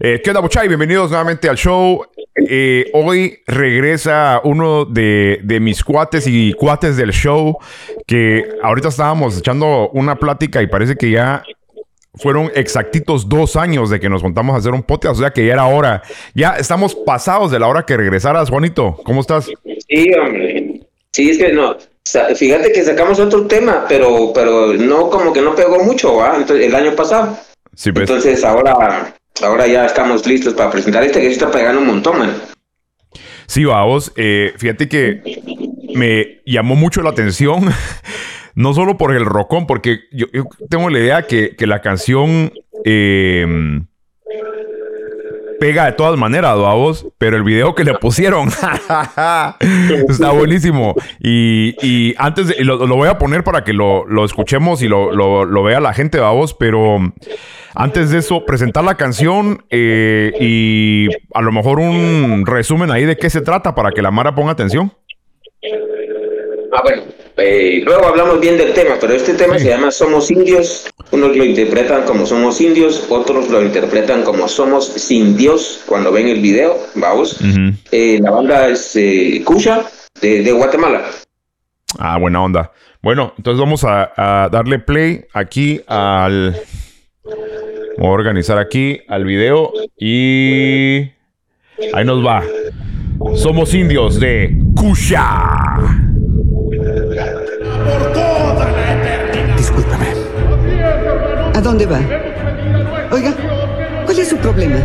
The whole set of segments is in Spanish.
Eh, ¿Qué onda, Buchay? Bienvenidos nuevamente al show. Eh, hoy regresa uno de, de, mis cuates y cuates del show que ahorita estábamos echando una plática y parece que ya fueron exactitos dos años de que nos contamos a hacer un podcast, o sea que ya era hora. Ya estamos pasados de la hora que regresaras, Juanito. ¿Cómo estás? Sí, hombre. Sí, es que no. Fíjate que sacamos otro tema, pero, pero no como que no pegó mucho, ¿va? Entonces, el año pasado. Sí, pues. Entonces ahora, ahora ya estamos listos para presentar este que está pegando un montón, man. Sí, vamos. Eh, fíjate que me llamó mucho la atención. no solo por el rocón, porque yo, tengo la idea que, que la canción eh, pega de todas maneras, a vos, pero el video que le pusieron está buenísimo. Y, y antes, de, lo, lo, voy a poner para que lo, lo escuchemos y lo, lo, vea la gente, a vos, pero antes de eso, presentar la canción eh, y a lo mejor un resumen ahí de qué se trata para que la Mara ponga atención. Ah, bueno, eh, luego hablamos bien del tema, pero este tema se llama Somos Indios. Unos lo interpretan como Somos Indios, otros lo interpretan como Somos Sin Dios cuando ven el video, vamos. eh, la banda es eh, Kusha de, de, Guatemala. Ah, buena onda. Bueno, entonces vamos a, a darle play aquí al... Voy a organizar aquí al video y... Ahí nos va. Somos indios de Kusha. Discúlpame. ¿A dónde va? Oiga, ¿cuál es su problema?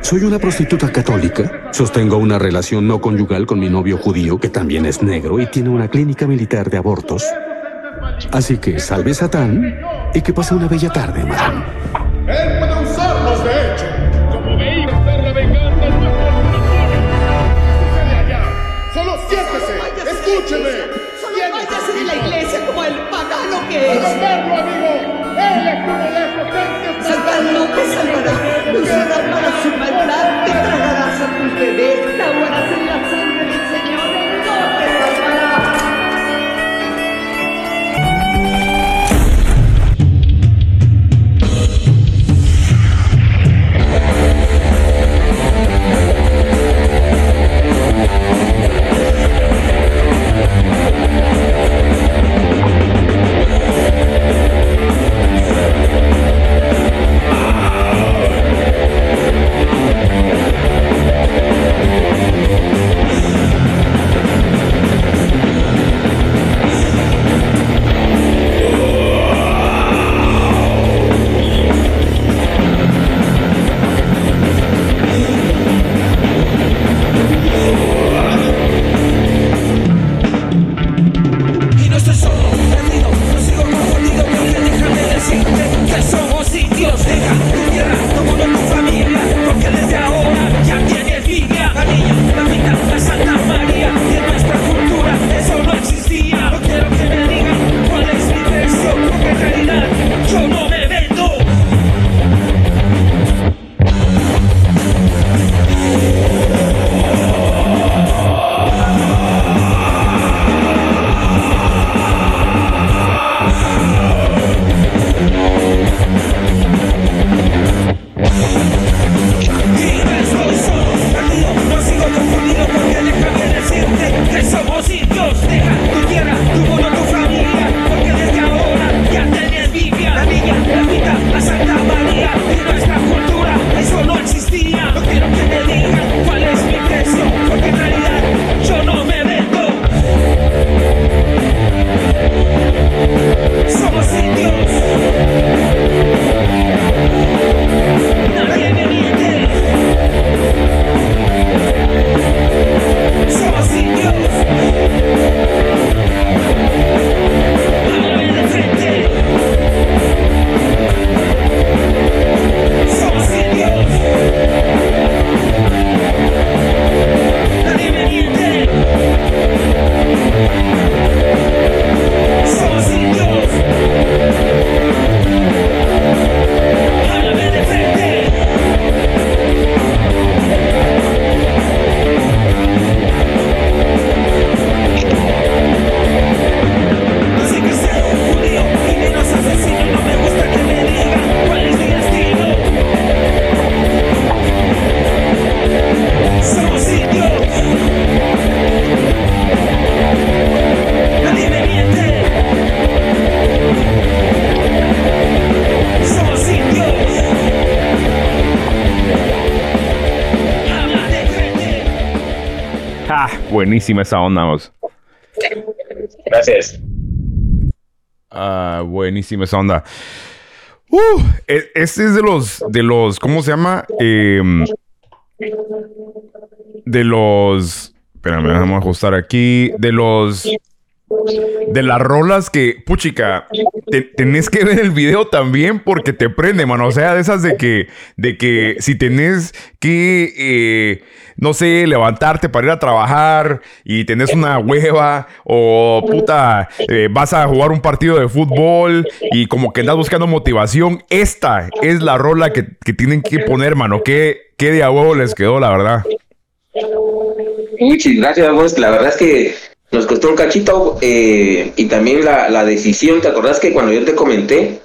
Soy una prostituta católica. Sostengo una relación no conyugal con mi novio judío, que también es negro y tiene una clínica militar de abortos. Así que salve Satán y que pase una bella tarde, madame. Él puede usarlos, de hecho, como vehículo de la venganza de allá. Solo siéntese, escúcheme. Verlo, amigo. Él es uno de esos entes Satán no te salvará. Usará para su maldad. Buenísima esa onda, vos. Gracias. Ah, buenísima esa onda. Uh, este es de los, de los, ¿cómo se llama? Em, de los, espérame, vamos a ajustar aquí, de los, de las rolas que, puchica, te- tenés que ver el video también porque te prende, mano. O sea, de esas de que, de que si tenés que, eh, no sé, levantarte para ir a trabajar y tenés una hueva o puta, eh, vas a jugar un partido de fútbol y como que andas buscando motivación, esta es la rola que, que tienen que poner, mano. ¿Qué, qué de a huevo les quedó, la verdad? Muchas gracias, vos. La verdad es que nos costó un cachito eh, y también la, la decisión. ¿Te acordás que cuando yo te comenté,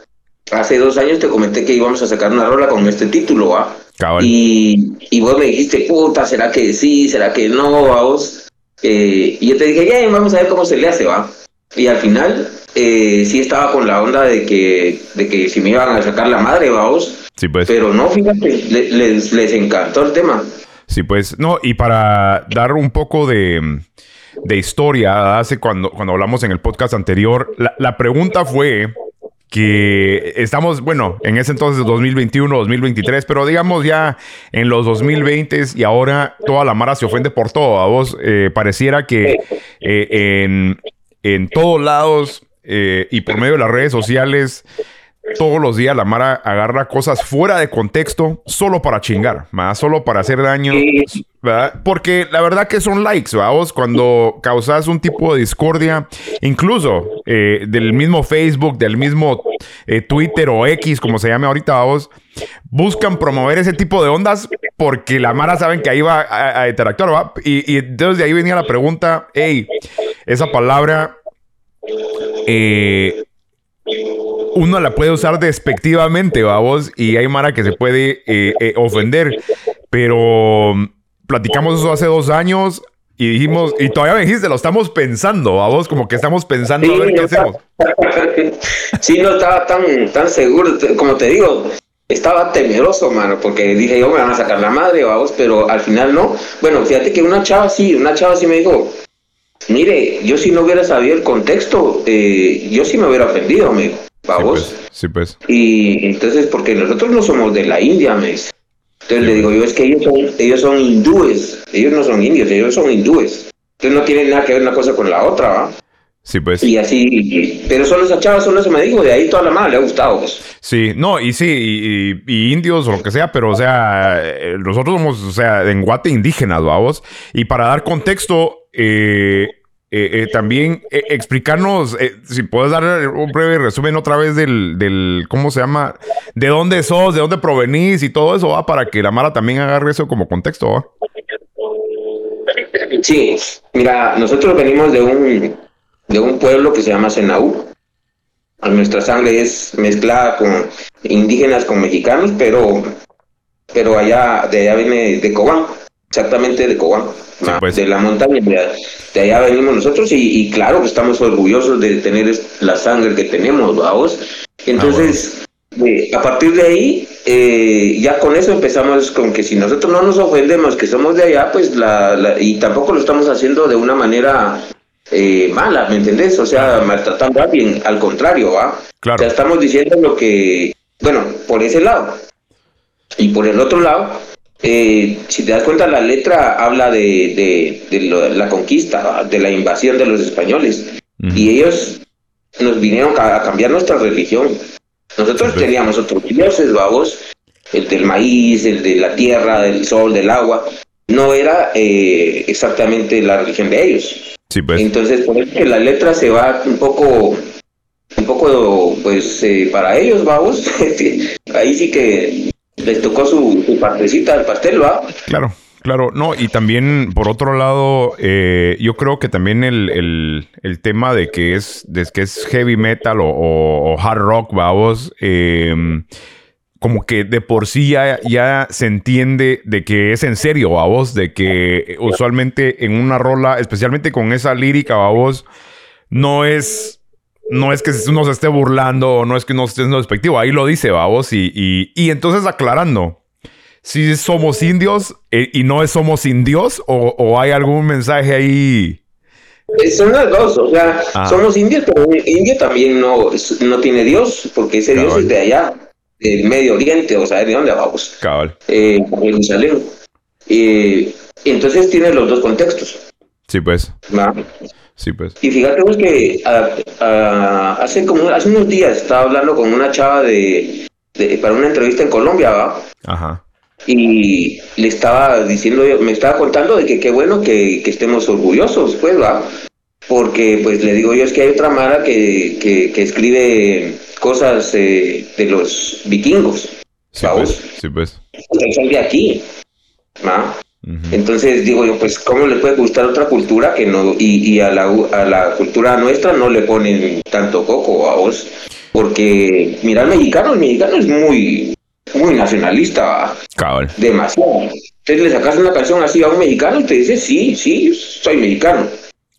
hace dos años te comenté que íbamos a sacar una rola con este título, ¿va? Cabal. Y, y vos me dijiste, puta, ¿será que sí? ¿Será que no? ¿va vos? Eh, y yo te dije, ya, vamos a ver cómo se le hace, ¿va? Y al final, eh, sí estaba con la onda de que, de que si me iban a sacar la madre, ¿va vos? Sí, pues. Pero no, fíjate, le- les, les encantó el tema. Sí, pues, no, y para dar un poco de, de historia, hace cuando, cuando hablamos en el podcast anterior, la, la pregunta fue que estamos, bueno, en ese entonces 2021, 2023, pero digamos ya en los 2020 y ahora toda la Mara se ofende por todo. A vos eh, pareciera que eh, en, en todos lados eh, y por medio de las redes sociales todos los días la Mara agarra cosas fuera de contexto solo para chingar, más solo para hacer daño, ¿verdad? Porque la verdad que son likes. Vos cuando causas un tipo de discordia, incluso eh, del mismo Facebook, del mismo eh, Twitter o X, como se llame ahorita, vos, buscan promover ese tipo de ondas porque la Mara saben que ahí va a, a interactuar, ¿va? Y, y entonces de ahí venía la pregunta, hey, esa palabra... Eh, uno la puede usar despectivamente, vamos, y hay Mara que se puede eh, eh, ofender. Pero mm, platicamos eso hace dos años y dijimos, y todavía me dijiste, lo estamos pensando, vamos, como que estamos pensando a ver qué hacemos. sí, no estaba tan, tan seguro, como te digo, estaba temeroso, mano, porque dije yo me van a sacar la madre, vamos, pero al final no. Bueno, fíjate que una chava sí, una chava sí me dijo, mire, yo si no hubiera sabido el contexto, eh, yo sí me hubiera ofendido, me dijo, Sí, vamos. pues, sí, pues. Y entonces, porque nosotros no somos de la India, me dice. Entonces le digo yo, es que ellos son, ellos son hindúes, ellos no son indios, ellos son hindúes. Entonces no tienen nada que ver una cosa con la otra, ¿va? Sí, pues. Y así, pero solo esa chava, solo eso me dijo, de ahí toda la mano le ha gustado. pues. Sí, no, y sí, y, y- y indios o lo que sea, pero o sea, eh, nosotros somos, o sea, en Guate indígenas, vamos. Y para dar contexto, eh, eh, eh, también eh, explicarnos, eh, si puedes dar un breve resumen otra vez del, del, ¿cómo se llama? De dónde sos, de dónde provenís y todo eso, va, para que la Mara también agarre eso como contexto, va. Sí, mira, nosotros venimos de un, de un pueblo que se llama Senaú. Nuestra sangre es mezclada con indígenas con mexicanos, pero, pero allá, de allá viene de Cobán, exactamente de Cobán, pues. de la montaña, de, allá venimos nosotros y, y claro que estamos orgullosos de tener la sangre que tenemos, vamos. Entonces, eh, a partir de ahí, eh, ya con eso empezamos con que si nosotros no nos ofendemos que somos de allá, pues la, la- y tampoco lo estamos haciendo de una manera eh, mala, ¿me entendés? O sea, maltratando a alguien, al contrario, ¿va? Claro. O sea, estamos diciendo lo que, bueno, por ese lado. Y por el otro lado, eh, si te das cuenta, la letra habla de, de, de lo- la conquista, de la invasión de los españoles. Y ellos nos vinieron a cambiar nuestra religión. Nosotros teníamos otros dioses, vamos, el del maíz, el de la tierra, del sol, del agua. No era eh, exactamente la religión de ellos. Sí, pues. Entonces, por eso que la letra se va un poco, un poco, pues, eh, para ellos, vamos. Ahí sí que les tocó su, partecita del pastel, va. Claro, claro. No, y también, por otro lado, eh, yo creo que también el, el- tema de que es, de que es heavy metal o, hard rock, vamos, eh, como que de por sí ya, ya se entiende de que es en serio, vamos, de que usualmente en una rola, especialmente con esa lírica, vamos, no es no es que uno se esté burlando o no es que uno esté siendo despectivo, ahí lo dice, vamos, y, y, y entonces aclarando, si somos indios eh, y no somos indios o, o hay algún mensaje ahí. Eh, Son las dos, o sea, Ah. somos indios, pero India también no, no tiene Dios, porque ese Dios es de allá, del Medio Oriente, o sea, ¿de dónde vamos? Cabal. Eh, Jerusalén. Eh, entonces tiene los dos contextos. Sí, pues. ¿va? Sí, pues. Y fíjate vos que ah, ah, hace como hace unos días estaba hablando con una chava de, de- para una entrevista en Colombia, ¿va? Ajá. y le estaba diciendo, me estaba contando de que qué bueno que, que estemos orgullosos, pues, va, porque pues le digo yo es que hay otra mara que, que, que escribe cosas eh, de los vikingos, Sí, pues. Sí, pues. que son de aquí, ¿va? Entonces digo yo, pues, ¿cómo le puede gustar otra cultura que no, y, y a, la, a la cultura nuestra no le ponen tanto coco a vos? Porque, mira, el mexicano, el mexicano es muy, muy nacionalista. Cabal. demasiado. Entonces le sacas una canción así a un mexicano y te dice, sí, sí, soy mexicano.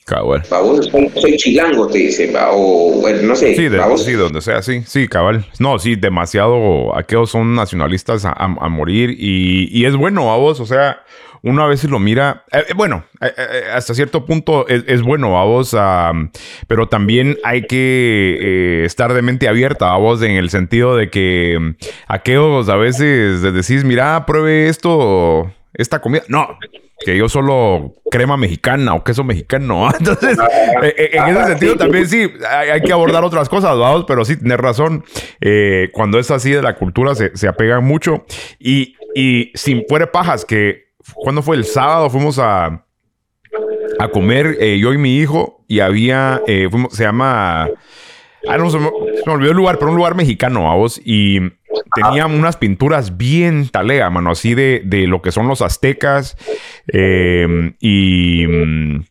Cabal. Va, vos, soy, chilango, te dice, va, o no sé. Sí, de, sí, donde sea, sí, sí, cabal. No, sí, demasiado, aquellos son nacionalistas a, a- a morir y, y es bueno a vos, o sea, uno a veces lo mira, eh, eh, bueno, eh, hasta cierto punto es, bueno a vos, pero también hay que estar de mente abierta a vos en el sentido de que mm, aquellos a veces de decís, mira, pruebe esto, esta comida, no. Que yo solo crema mexicana o queso mexicano. Entonces, en ese sentido también sí, hay, que abordar otras cosas, vamos, pero sí, tienes razón. Cuando es así de la cultura se, se apegan mucho. Y, y sin fuera pajas, que cuando fue el sábado fuimos a, a comer eh, yo y mi hijo y había, eh, fuimos- se llama, ah, no, se me, se me olvidó el lugar, pero un lugar mexicano, a vos, y tenía unas pinturas bien talega, mano, así de, de lo que son los aztecas eh, y mm,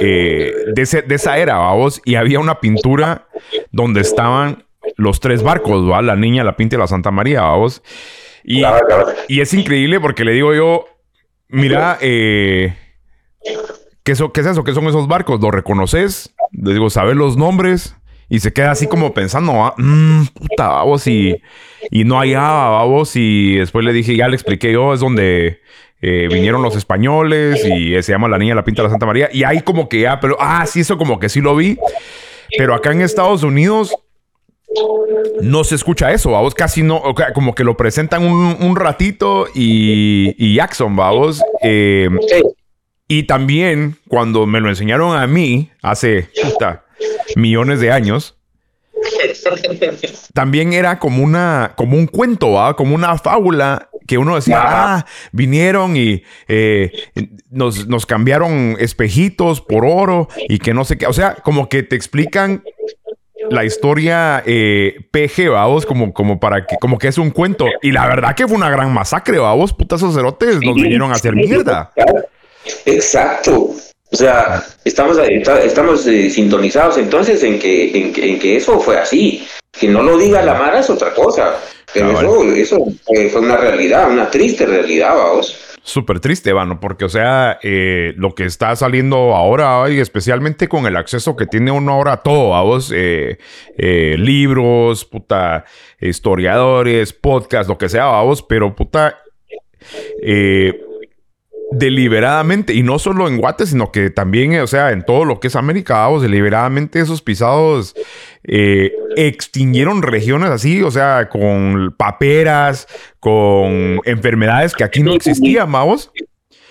eh, de, ese- de esa era, vamos, y había una pintura donde estaban los tres barcos, ¿va? La niña, la pinta y la Santa María, vamos. Y, y es increíble porque le digo yo, mira, eh, ¿qué, so- ¿qué es eso? ¿Qué son esos barcos? ¿Los reconoces? Digo, ¿sabes los nombres? Y se queda así como pensando, ah, mm, puta, vamos, y, y no hallaba, vamos, y después le dije, ya le expliqué yo, es donde eh, vinieron los españoles y se llama La Niña la Pinta de la Santa María, y ahí como que ya, pero, ah, sí, eso como que sí lo vi, pero acá en Estados Unidos no se escucha eso, vamos, casi no, como que lo presentan un, un ratito y, y Jackson, vamos, eh, y también cuando me lo enseñaron a mí hace puta, millones de años, también era como una, como un cuento, ¿va? como una fábula que uno decía, ah, vinieron y eh, nos, nos cambiaron espejitos por oro y que no sé qué, o sea, como que te explican la historia eh, PG, vamos, como, como para que, como que es un cuento. Y la verdad que fue una gran masacre, vamos, putas sacerdotes, nos vinieron a hacer mierda. Exacto. O sea, estamos, estamos eh, sintonizados entonces en que, en, que- en que eso fue así. Que no lo diga la Mara es otra cosa. Pero Cabal. eso, eso fue, fue una realidad, una triste realidad, vamos. Súper triste, Vano, porque, o sea, eh, lo que está saliendo ahora, y especialmente con el acceso que tiene uno ahora a todo, vamos, eh, eh, libros, puta, historiadores, podcast, lo que sea, vamos, pero, puta, eh, deliberadamente, y no solo en Guate, sino que también, eh, o sea, en todo lo que es América, vamos, deliberadamente esos pisados eh, extinguieron regiones así, o sea, con paperas, con enfermedades que aquí no existían, vamos.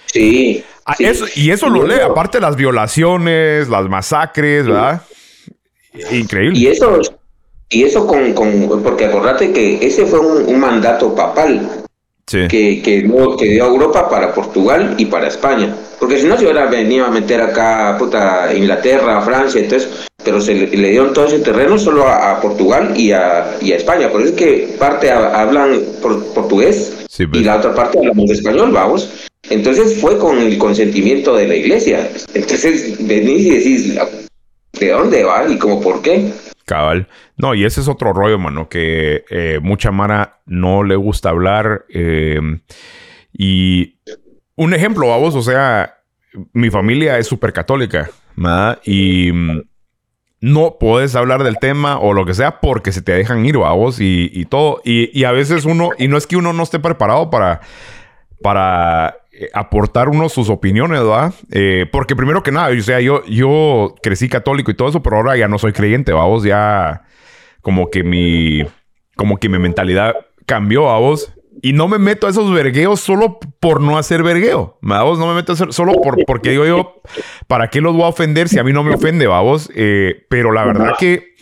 Sí. Ah, sí. eso- y eso lo lee, aparte de las violaciones, las masacres, ¿verdad? Increíble. Y eso, y eso con, con porque acordate que ese fue un, un mandato papal Sí. que, que, dio, que dio a Europa para Portugal y para España. Porque si no se hubiera venido a meter acá, puta, Inglaterra, Francia, entonces, pero se le, le dieron todo ese terreno solo a, a Portugal y a, y a España. Por eso es que parte ha- hablan por- portugués Sí, pues. y la otra parte hablamos español, vamos. Entonces fue con el consentimiento de la iglesia. Entonces venís y decís, ¿de dónde va y como por qué? Cabal. No, y ese es otro rollo, mano, que eh, mucha Mara no le gusta hablar. eh, y un ejemplo, vamos, o sea, mi familia es súper católica, ¿verdad? Y mm, no puedes hablar del tema o lo que sea porque se te dejan ir, vamos, y, y todo. Y, y a veces uno, y no es que uno no esté preparado para, para eh, aportar uno sus opiniones, ¿verdad? Eh, porque primero que nada, o sea, yo, yo crecí católico y todo eso, pero ahora ya no soy creyente, vamos, ya como que mi, como que mi mentalidad cambió, vamos. Y no me meto a esos vergueos solo por no hacer vergueo. Vamos, no me meto a hacer solo por, porque digo yo, ¿para qué los voy a ofender si a mí no me ofende, vamos? Eh, pero la verdad que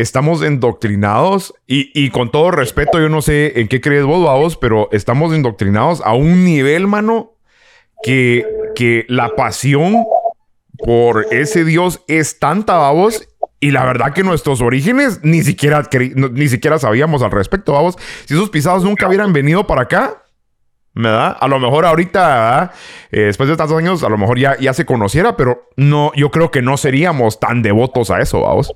estamos endoctrinados y, y con todo respeto, yo no sé en qué crees vos, vamos, pero estamos endoctrinados a un nivel, mano, que, que la pasión por ese Dios es tanta, vamos, y la verdad que nuestros orígenes ni siquiera, ni siquiera sabíamos al respecto, vamos. Si esos pisados nunca hubieran venido para acá, ¿verdad? A lo mejor ahorita. Eh, después de tantos años, a lo mejor ya, ya se conociera, pero no, yo creo que no seríamos tan devotos a eso, vamos.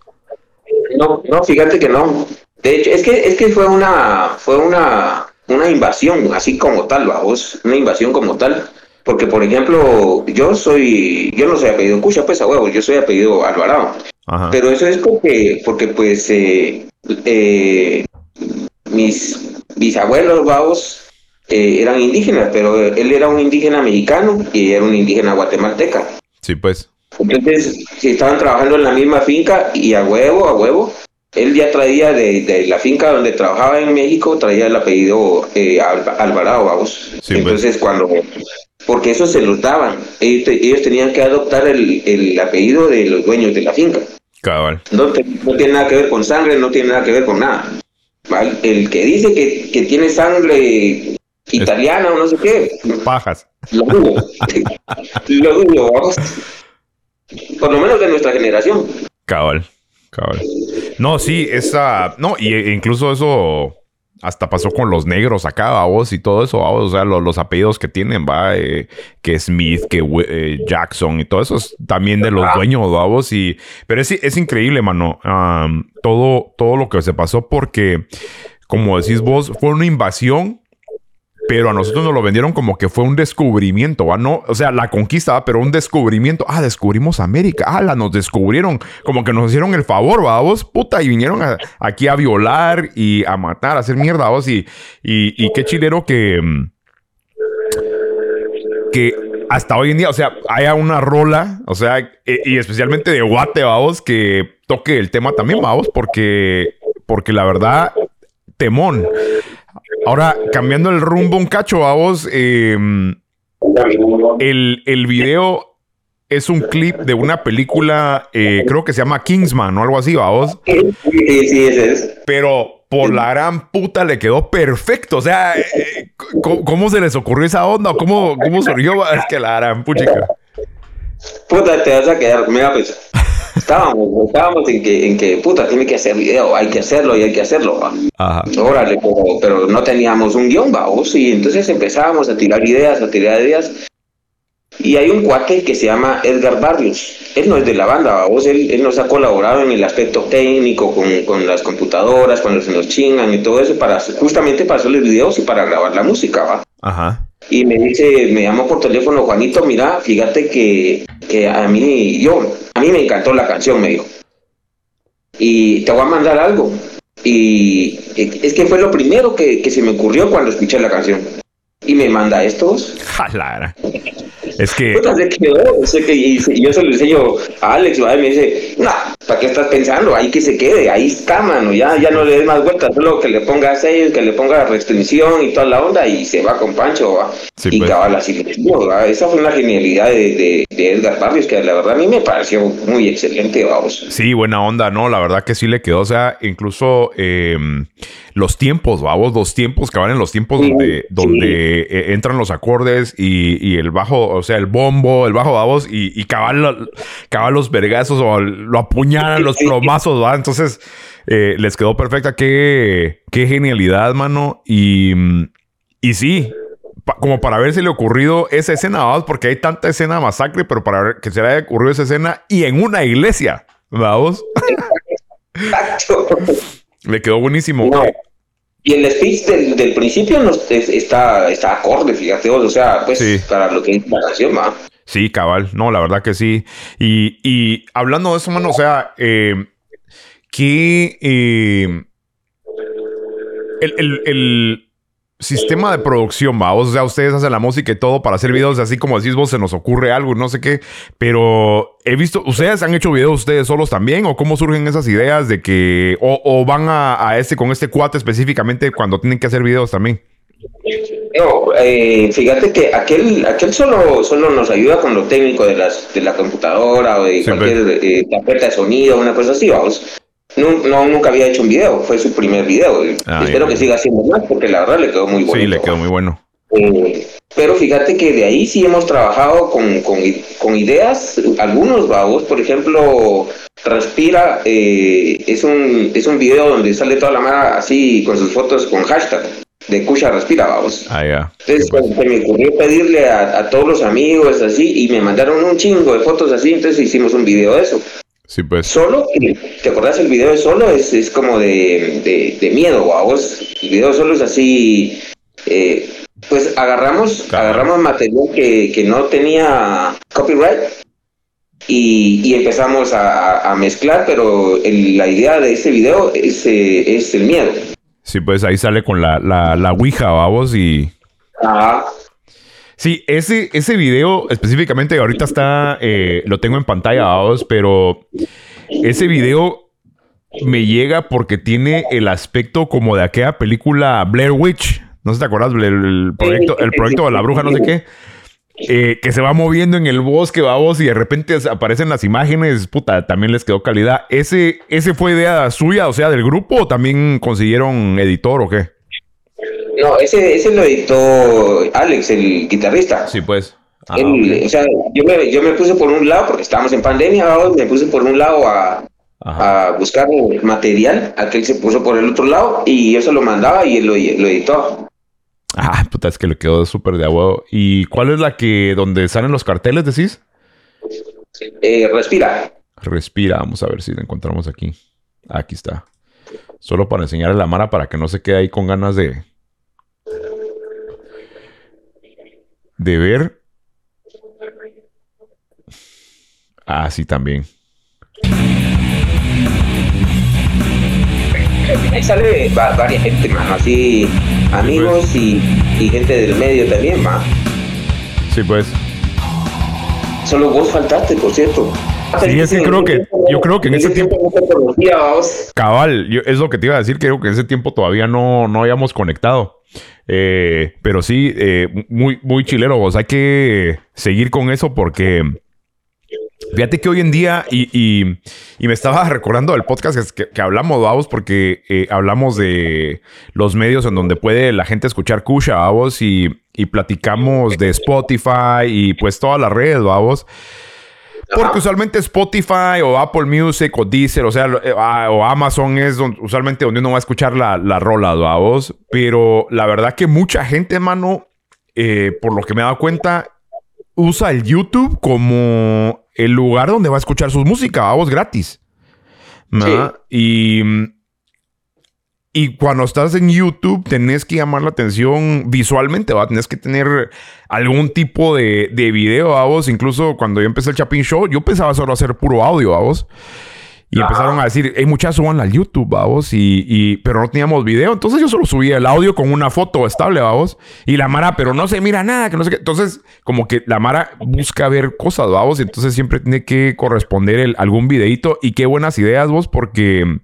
No, no, fíjate que no. De hecho, es que, es que fue una, fue una, una invasión, así como tal, vamos, una invasión como tal. Porque, por ejemplo, yo soy, yo no soy apellido Cucha, pues a huevo, yo soy apellido Alvarado. Ajá. Pero eso es porque, porque pues, eh, eh, mis bisabuelos, vamos, eh, eran indígenas, pero él era un indígena mexicano y era una indígena guatemalteca. Sí, pues. Entonces, si estaban trabajando en la misma finca y a huevo, a huevo, él ya traía de, de la finca donde trabajaba en México, traía el apellido eh, Alva- Alvarado, vamos. Sí, pues. Entonces, cuando, porque eso se los daban, ellos, te- ellos tenían que adoptar el, el apellido de los dueños de la finca. Cabal. No, te- no tiene nada que ver con sangre, no tiene nada que ver con nada. ¿vale? El que dice que, que tiene sangre italiana o no sé qué, Pajas. lo dudo. lo dudo, vamos. Por lo menos de nuestra generación. Cabal. Cabal. No, sí, esa. No, y e- incluso eso hasta pasó con los negros acá, vos, y todo eso, vamos. O sea, lo- los, apellidos que tienen, va, eh, que Smith, que eh, Jackson y todo eso es también de los dueños, vamos. Y, pero es, es increíble, mano. todo, todo lo que se pasó porque, como decís vos, fue una invasión. Pero a nosotros nos lo vendieron como que fue un descubrimiento, ¿va? No, o sea, la conquista, ¿va? pero un descubrimiento. Ah, descubrimos América. Ah, la nos descubrieron. Como que nos hicieron el favor, ¿va? Vos, puta, y vinieron aquí a violar y a matar, a hacer mierda, vos. Y, y, y qué chilero que. mm, Que hasta hoy en día, o sea, haya una rola, o sea, e- y especialmente de Guate, vamos, que toque el tema también, vamos, porque, porque la verdad, temón. Ahora, cambiando el rumbo un cacho, vamos, eh, el, el video es un clip de una película, eh, creo que se llama Kingsman o algo así, vamos. Sí, sí, sí, ese es. Pero por la gran puta le quedó perfecto. O sea, eh, ¿cómo, cómo se les ocurrió esa onda? ¿O ¿Cómo, cómo surgió? Es que la gran puchica. Puta, te vas a quedar, mira, pues. Estábamos, estábamos en que, en que, puta, tiene que hacer video, hay que hacerlo y hay que hacerlo, va. Ajá. Órale, pero, pero no teníamos un guion, vamos, y entonces empezábamos a tirar ideas, a tirar ideas. Y hay un cuate que se llama Edgar Barrios. Él no es de la banda, vamos, él, él nos ha colaborado en el aspecto técnico, con, con las computadoras, cuando se nos chingan y todo eso, para justamente para hacer los videos y para grabar la música, va. Ajá. Y me dice, me llamó por teléfono, Juanito, mira, fíjate que, que a mí, yo, a mí me encantó la canción, me dijo. Y te voy a mandar algo. Y es que fue lo primero que, que se me ocurrió cuando escuché la canción. Y me manda estos. Jalara. Es que. Puta, se quedó. sé que, y, y yo se lo enseño a Alex, ¿va? y me dice, no, ¿para qué estás pensando? Ahí que se quede, ahí está, mano, ya, ya no le des más vueltas, solo que le ponga sellos, que le ponga restricción y toda la onda, y se va con Pancho, ¿va? Sí, y pues. cabal así ¿va? Esa fue una genialidad de, de, de Edgar Barrios, que la verdad a mí me pareció muy excelente, vamos. Sí, buena onda, ¿no? La verdad que sí le quedó. O sea, incluso eh, los tiempos, vamos, los tiempos que van en los tiempos Sí, donde, sí. donde eh, entran los acordes y, y el bajo, o sea, el bombo, el bajo, vamos, y, y cabal, cabal los vergazos o lo apuñalan, los plomazos, ¿va? Entonces, eh, les quedó perfecta. Qué, qué genialidad, mano. Y, y sí, pa- como para ver si le ocurrido esa escena, vamos, porque hay tanta escena masacre, pero para ver que se le haya ocurrido esa escena y en una iglesia, vamos, Exacto. le quedó buenísimo. No. Y el speech del, del principio es- está, está acorde, fíjate vos, o sea, pues Sí. para lo que es la canción, ¿va? Sí, cabal. No, la verdad que sí. Y, y hablando de eso, mano, o sea, eh, que eh, el, el- el sistema de producción, va, o sea, ustedes hacen la música y todo para hacer videos, así como decís vos, se nos ocurre algo, no sé qué, pero he visto, ¿ustedes han hecho videos ustedes solos también? ¿O cómo surgen esas ideas de que, o, o van a, a este, con este cuate específicamente cuando tienen que hacer videos también? No, eh, fíjate que aquel, aquel solo, solo nos ayuda con lo técnico de, las, de la computadora o de cualquier eh, tarjeta de sonido, una cosa así, vamos. No, no, nunca había hecho un video, fue su primer video. Ah, Espero ya. que siga haciendo más porque la verdad le quedó muy bonito. Sí, le quedó muy bueno. Eh, pero fíjate que de ahí sí hemos trabajado con, con, ideas, algunos babos, por ejemplo, Respira, eh, es, un, es un video donde sale toda la mara así con sus fotos con hashtag de Cucha Respira, babos. Ah, ya. Entonces se me ocurrió pedirle a, a todos los amigos así y me mandaron un chingo de fotos así, entonces hicimos un video de eso. Sí, pues. Solo, ¿te acordás el video de solo? Es, es como de, de, de miedo, vos. El video solo es así, eh, pues agarramos, Claro. agarramos material que, que no tenía copyright y, y empezamos a, a mezclar, pero el- la idea de este video es, eh, es el miedo. Sí, pues ahí sale con la, la, la Ouija, vamos, y... Ajá. Sí, ese, ese video específicamente ahorita está, eh, lo tengo en pantalla, vamos, pero ese video me llega porque tiene el aspecto como de aquella película Blair Witch. No sé si te acuerdas, el, proyecto, el proyecto de la bruja, no sé qué. eh, que se va moviendo en el bosque, vamos, y de repente aparecen las imágenes, puta, también les quedó calidad. ¿Ese, ese fue idea suya, o sea, del grupo, o también consiguieron editor o qué? No, ese, ese lo editó Alex, el guitarrista. Sí, pues. Ah, o sea, yo me, yo me puse por un lado, porque estábamos en pandemia, me puse por un lado a, Ajá. a buscar material, aquel se puso por el otro lado y yo se lo mandaba y él lo, lo editó. Ah, puta, es que le quedó súper de agua. ¿Y cuál es la que, donde salen los carteles, decís? Eh, respira. Respira, vamos a ver si la encontramos aquí. Aquí está. Solo para enseñarle la Mara para que no se quede ahí con ganas de. De ver. Ah, sí, también. Ahí sale va- varias gente, mano, así amigos y, y gente del medio también, va. Sí, pues. Solo vos faltaste, por cierto. Sí, es que creo que- yo creo que en ese tiempo- vos. Cabal, yo- es lo que te iba a decir, creo que en ese tiempo todavía no, no habíamos conectado. Eh, pero sí, eh, muy, muy chilero, vos. Hay que seguir con eso porque fíjate que hoy en día, y, y- y me estaba recordando del podcast que, que hablamos, vamos, porque eh, hablamos de los medios en donde puede la gente escuchar Kusha, vamos, y, y platicamos de Spotify y pues todas las redes, vamos. Porque usualmente Spotify o Apple Music o Deezer, o sea, eh, ah, o Amazon es don- usualmente donde uno va a escuchar la, la rola, vamos. Pero la verdad que mucha gente, mano, eh, por lo que me he dado cuenta, usa el YouTube como el lugar donde va a escuchar sus música, vamos, gratis. ¿verdad? Y, y cuando estás en YouTube, tenés que llamar la atención visualmente, ¿va? Tenés que tener algún tipo de, de video, vamos. Incluso cuando yo empecé el Chapin Show, yo pensaba solo hacer puro audio, vamos. Y empezaron a decir, hey, muchachos, suban al YouTube, vamos. Y, y- pero no teníamos video. Entonces yo solo subía el audio con una foto estable, vamos. Y la Mara, pero no se mira nada, que no sé qué. Entonces, como que la Mara busca ver cosas, vamos. Y entonces siempre tiene que corresponder el- algún videito. Y qué buenas ideas, vos, porque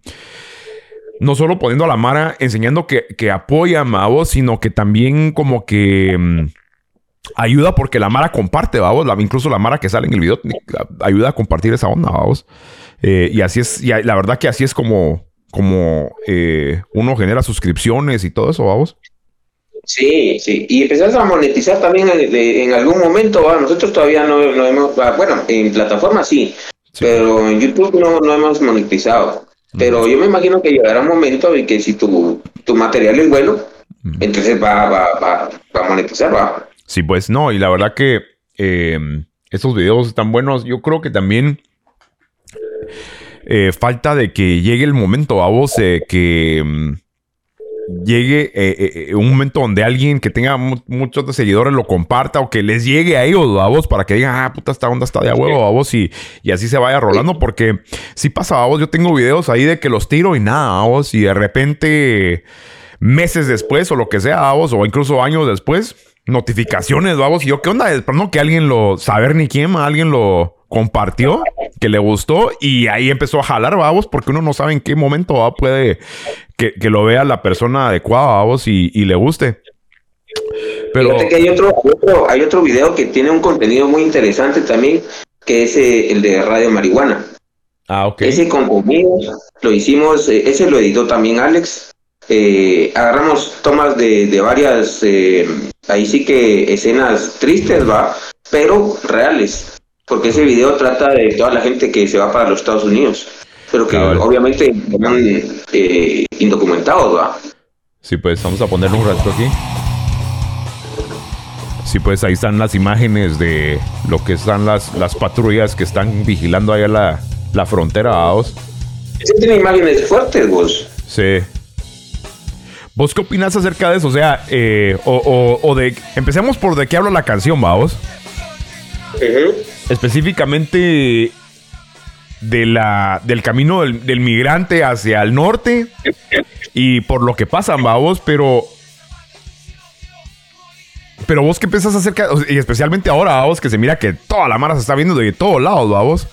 no solo poniendo a la Mara, enseñando que, que apoya a vos, sino que también como que mm, ayuda porque la Mara comparte, vamos. La, incluso la Mara que sale en el video ayuda a compartir esa onda, vamos. Eh, y así es, y la verdad que así es como, como eh, uno genera suscripciones y todo eso, vamos. Sí, sí. Y empezás a monetizar también en algún momento, ¿va? Nosotros todavía no, no hemos, ah, bueno, en plataforma sí, Sí. pero en YouTube no, no hemos monetizado. Pero yo me imagino que llegará un momento en que si tu, tu material es bueno, entonces va, va, va, va a monetizar, va. Sí, pues no, y la verdad que eh, estos videos están buenos. Yo creo que también eh, falta de que llegue el momento a vos eh, que, mm, llegue eh, eh, un momento donde alguien que tenga mu- muchos seguidores lo comparta o que les llegue a ellos, vos, para que digan, ah, puta, esta onda está de a huevo, vos, y, y así se vaya rolando, porque si pasa, vos, yo tengo videos ahí de que los tiro y nada, vos, y de repente meses después o lo que sea, vos, o incluso años después, notificaciones, vamos, y yo, ¿qué onda? Pero no que alguien lo, saber ni quién, alguien lo compartió, que le gustó, y ahí empezó a jalar, vamos, porque uno no sabe en qué momento va, puede que, que lo vea la persona adecuada, vamos, y, y le guste. Pero, Fíjate que hay otro, otro- hay otro video que tiene un contenido muy interesante también, que es eh, el de Radio Marihuana. ah, ok. Ese contenido lo hicimos, eh, ese lo editó también Alex. Eh, agarramos tomas de, de varias, eh, ahí sí que escenas tristes, va, pero reales. Porque ese video trata de toda la gente que se va para los Estados Unidos, pero que Cabal. obviamente están eh, indocumentados, va. Sí, pues vamos a ponerle un rato aquí. Sí, pues ahí están las imágenes de lo que están las, las patrullas que están vigilando allá la, la frontera, vamos. Ese tiene imágenes fuertes, vos. Sí. ¿Vos qué opinas acerca de eso? O sea, eh, o, o- o de... Empecemos por de qué habla la canción, vamos. Ujú. Específicamente de la, del camino del, del migrante hacia el norte y por lo que pasan, vamos, pero... Pero vos qué pensás acerca, y especialmente ahora, vos, que se mira que toda la mara se está viendo de todos lados, vamos.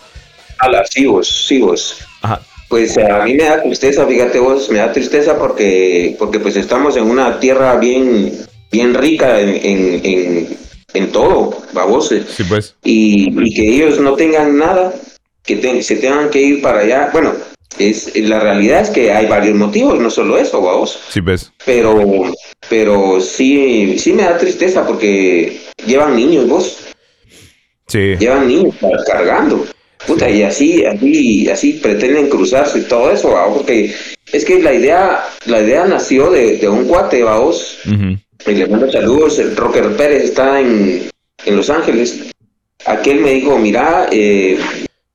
Ala, sí, vos, sí, vos. Ajá. Pues a mí me da tristeza, fíjate vos, me da tristeza porque, porque pues estamos en una tierra bien, bien rica en, en, en, en todo, babose. Sí, pues. Y, y que ellos no tengan nada, que te- se tengan que ir para allá. Bueno, es la realidad es que hay varios motivos, no solo eso, babos. Sí, pues. Pero, pero sí, sí me da tristeza porque llevan niños vos Sí. llevan niños cargando. Puta, y así, así, así pretenden cruzarse y todo eso, ¿va? porque es que la idea, la idea nació de, de un cuate, vamos, Ujú. y le mando saludos, el Rocker Pérez está en, en Los Ángeles. Aquel me dijo, mira, eh,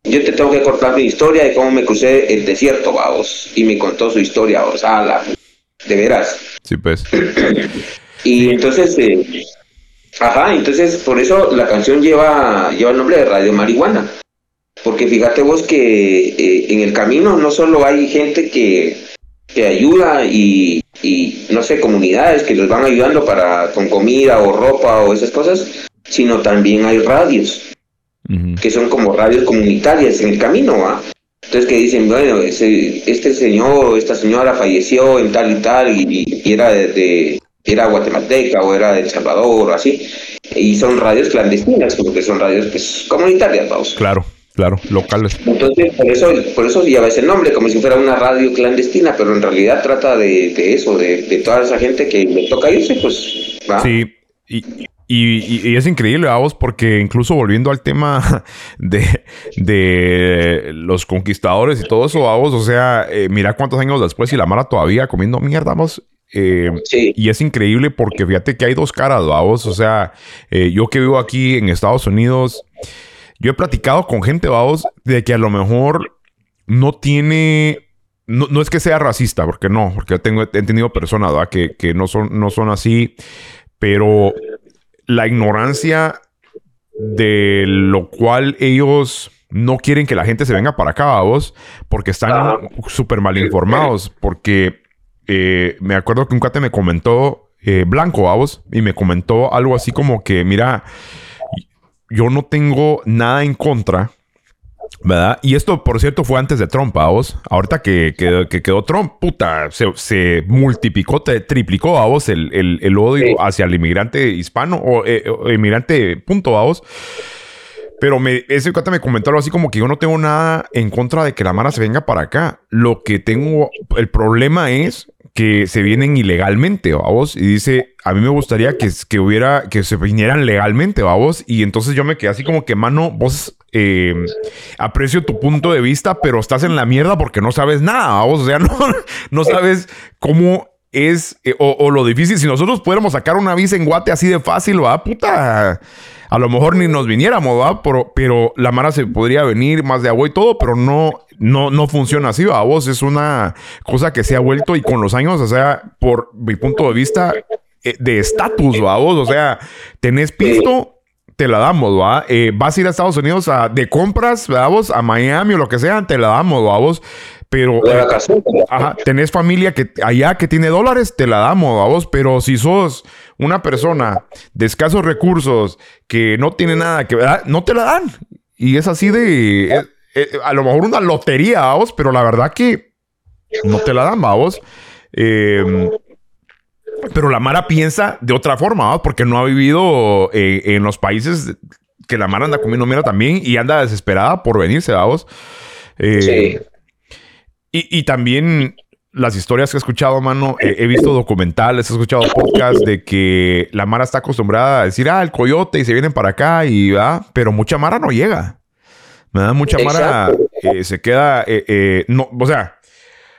yo te tengo que cortar mi historia de cómo me crucé el desierto, vamos, y me contó su historia, o sea, la, de veras. Sí, pues. Y entonces, eh, ajá, entonces por eso la canción lleva, lleva el nombre de Radio Marihuana. Porque fíjate vos que eh, en el camino no solo hay gente que, que ayuda y, y, no sé, comunidades que los van ayudando para con comida o ropa o esas cosas, sino también hay radios Que son como radios comunitarias en el camino, ¿va? Entonces que dicen, bueno, ese- este señor esta señora falleció en tal y tal y, y era de, de- era guatemalteca o era de El Salvador o así, y son radios clandestinas, porque son radios pues, comunitarias, vamos. Claro, claro. Locales. Entonces, por eso, por eso lleva ese nombre, como si fuera una radio clandestina, pero en realidad trata de, de eso, de, de toda esa gente que le toca irse, pues, ¿va? Sí, y, y- es increíble, vamos, porque incluso volviendo al tema de, de los conquistadores y todo eso, vamos, o sea, eh, mira cuántos años después y la Mara todavía comiendo mierda, vamos. eh, Sí. y es increíble porque fíjate que hay dos caras, vamos, o sea, eh, yo que vivo aquí en Estados Unidos, yo he platicado con gente, vamos, de que a lo mejor no tiene. No, no es que sea racista, porque no, porque yo tengo, he tenido personas ¿verdad? que, que no, son, no son así, pero la ignorancia de lo cual ellos no quieren que la gente se venga para acá, vos, porque están Ajá. súper mal informados, porque eh, me acuerdo que un cuate me comentó, eh, blanco, vos, y me comentó algo así como que, mira, yo no tengo nada en contra, ¿verdad? Y esto, por cierto, fue antes de Trump, vos. Ahorita que, que- que quedó Trump, puta, se, se multiplicó, te triplicó, vos, el, el, el odio Sí. hacia el inmigrante hispano o, eh, o inmigrante, punto, vos. Pero me, ese cuate me comentó algo así como que yo no tengo nada en contra de que la Mara se venga para acá. Lo que tengo, el problema es que se vienen ilegalmente, vamos. Y dice, a mí me gustaría que, que hubiera, que se vinieran legalmente, vamos. Y entonces yo me quedé así como que, mano, vos eh, aprecio tu punto de vista, pero estás en la mierda porque no sabes nada, vamos. O sea, no, sabes cómo es eh, o, o lo difícil. Si nosotros pudiéramos sacar una visa en Guate así de fácil, va, puta. A lo mejor ni nos viniéramos, va, pero, pero la Mara se podría venir más de agua y todo, pero no, no, no funciona así, vos. Es una cosa que se ha vuelto y con los años, o sea, por mi punto de vista, eh, de estatus, vos. O sea, tenés pisto, te la damos, ¿va? Eh, vas a ir a Estados Unidos a, de compras, vos, a Miami o lo que sea, te la damos, vos. Pero, eh, ajá, tenés familia que allá que tiene dólares, te la damos, vos. Pero si sos una persona de escasos recursos que no tiene nada que ver, no te la dan. Y es así de. eh, eh, a lo mejor una lotería, vamos, pero la verdad que no te la dan, vamos. Eh, pero la Mara piensa de otra forma, ¿vamos? porque no ha vivido eh, en los países que la Mara anda comiendo mierda también y anda desesperada por venirse, vamos. Eh, Sí. y, y también las historias que he escuchado, mano, eh, he visto documentales, he escuchado podcasts de que la Mara está acostumbrada a decir, ah, el coyote y se vienen para acá y va, pero mucha Mara no llega. Me da mucha Mara, eh, se queda, eh, eh, no, o sea,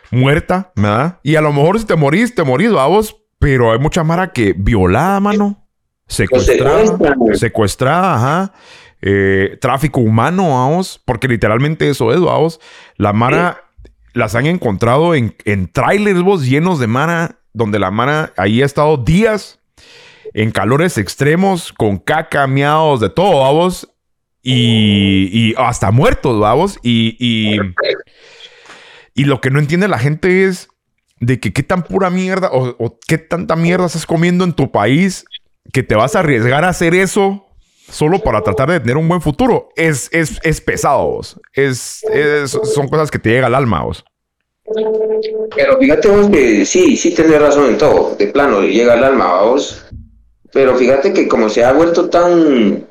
muerta, ¿verdad? Y a lo mejor si te morís, te morís, vamos, pero hay mucha Mara que violada, mano, secuestrada, secuestran. secuestrada, ajá. Eh, tráfico humano, vamos, porque literalmente eso es, vamos. La Mara las han encontrado en, en trailers, vos, llenos de Mara, donde la Mara ahí ha estado días en calores extremos, con caca, miados, de todo, vamos. Y, y hasta muertos, vamos. Y, y, y lo que no entiende la gente es de que qué tan pura mierda o, o qué tanta mierda estás comiendo en tu país que te vas a arriesgar a hacer eso solo para tratar de tener un buen futuro. Es, es, es pesado, vos. Es, es- son cosas que te llega al alma, vos. Pero fíjate vos que sí, sí tenés razón en todo, de plano, le llega al alma vos. Pero fíjate que como se ha vuelto tan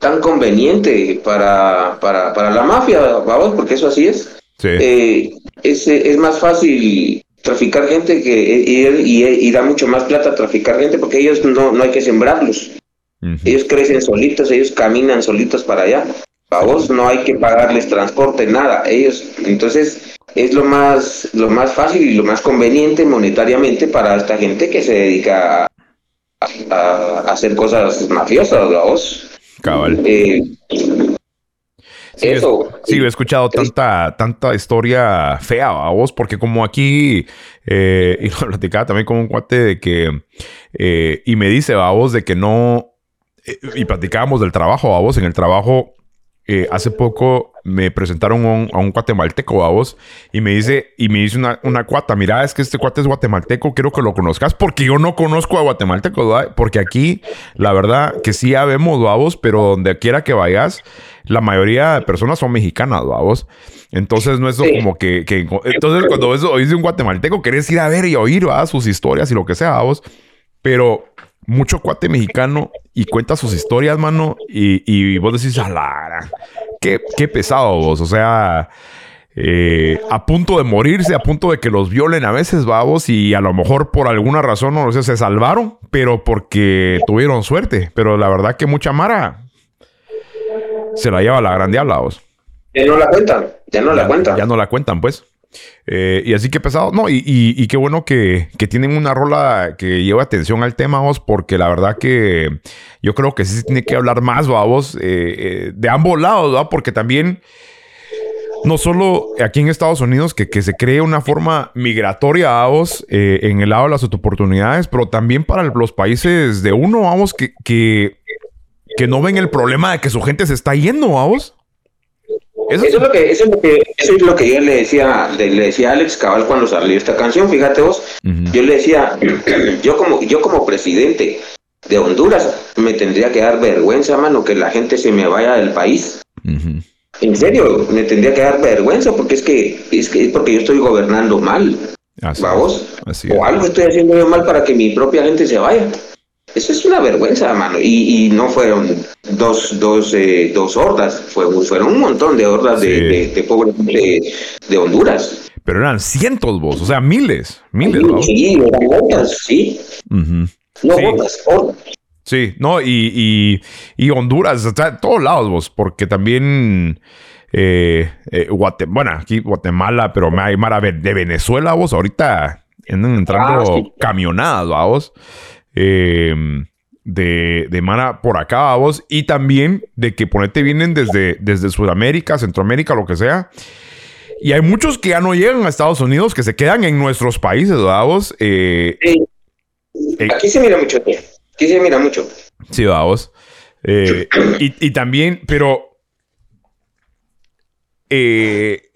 tan conveniente para, para, para la mafia, vamos, porque eso así es, Sí. eh, es, es más fácil traficar gente que y, y, y da mucho más plata traficar gente porque ellos no, no hay que sembrarlos. Ellos crecen solitos, ellos caminan solitos para allá. A vos no hay que pagarles transporte, nada. Ellos, entonces, es lo más, lo más fácil y lo más conveniente monetariamente para esta gente que se dedica a, a- a hacer cosas mafiosas, ¿a vos? Cabal. Eh, Sí, eso. es- sí, he escuchado tanta, tanta historia fea a vos, porque como aquí, eh, y lo platicaba también con un cuate de que, eh, y me dice a vos de que no, y platicábamos del trabajo a vos, en el trabajo, eh, hace poco me presentaron a un, a un guatemalteco a vos, y me dice, y me dice una, una cuata, mira, es que este cuate es guatemalteco, quiero que lo conozcas, porque yo no conozco a guatemaltecos, ¿verdad? porque aquí, la verdad, que sí ya vemos, vamos, pero donde quiera que vayas, la mayoría de personas son mexicanas, vamos. Entonces no es Sí. como que, que- Entonces cuando ves, oís de un guatemalteco, querés ir a ver y oír ¿va? sus historias y lo que sea, vamos. Pero mucho cuate mexicano y cuenta sus historias, mano. Y, y vos decís, a la... Qué, qué pesado vos. O sea... eh, a punto de morirse, a punto de que los violen a veces, vamos, y a lo mejor por alguna razón, no lo sé, se salvaron, pero porque tuvieron suerte. Pero la verdad que mucha Mara se la lleva la gran diabla, vos. ya no la cuentan, ya no la cuentan. Ya no la cuentan, pues. Eh, y así que pesado. No, y, qué bueno que, que tienen una rola que lleva atención al tema, vos, porque la verdad que yo creo que sí se tiene que hablar más, vos, eh, eh, de ambos lados, ¿va? Porque también, no solo aquí en Estados Unidos, que, que se cree una forma migratoria, vos, eh, en el lado de las oportunidades, pero también para los países de uno, vamos, que, que, que no ven el problema de que su gente se está yendo, vamos. Eso Eso es lo que, eso es lo que, eso es lo que yo le decía, le, le decía a Alex Cabal cuando salió esta canción, fíjate vos, yo le decía, yo como, yo como presidente de Honduras, me tendría que dar vergüenza, mano, que la gente se me vaya del país. En serio, me tendría que dar vergüenza porque es que, es que es porque yo estoy gobernando mal, Así o algo estoy haciendo yo mal para que mi propia gente se vaya. Eso es una vergüenza, mano. Y, y no fueron dos, dos, eh, dos hordas, fue, fueron un montón de hordas de, Sí. de, de pobre gente de Honduras. Pero eran cientos vos, o sea, miles, miles. Sí, eran hordas, sí. Ujú. No Sí. hordas, hordas. Sí, no, y, y, y Honduras, o sea, en todos lados vos, porque también eh, eh, aquí Guatemala, pero hay Mara de Venezuela, vos, ahorita andan entrando Ah, sí. camionadas, vos, eh, de, de Mara por acá, vos, y también de que ponete vienen desde, desde Sudamérica, Centroamérica, lo que sea, Y hay muchos que ya no llegan a Estados Unidos, que se quedan en nuestros países, vamos. Eh, Sí. Eh. Aquí se mira mucho. Aquí se mira mucho. sí, vamos. Eh, y, y también, pero... eh,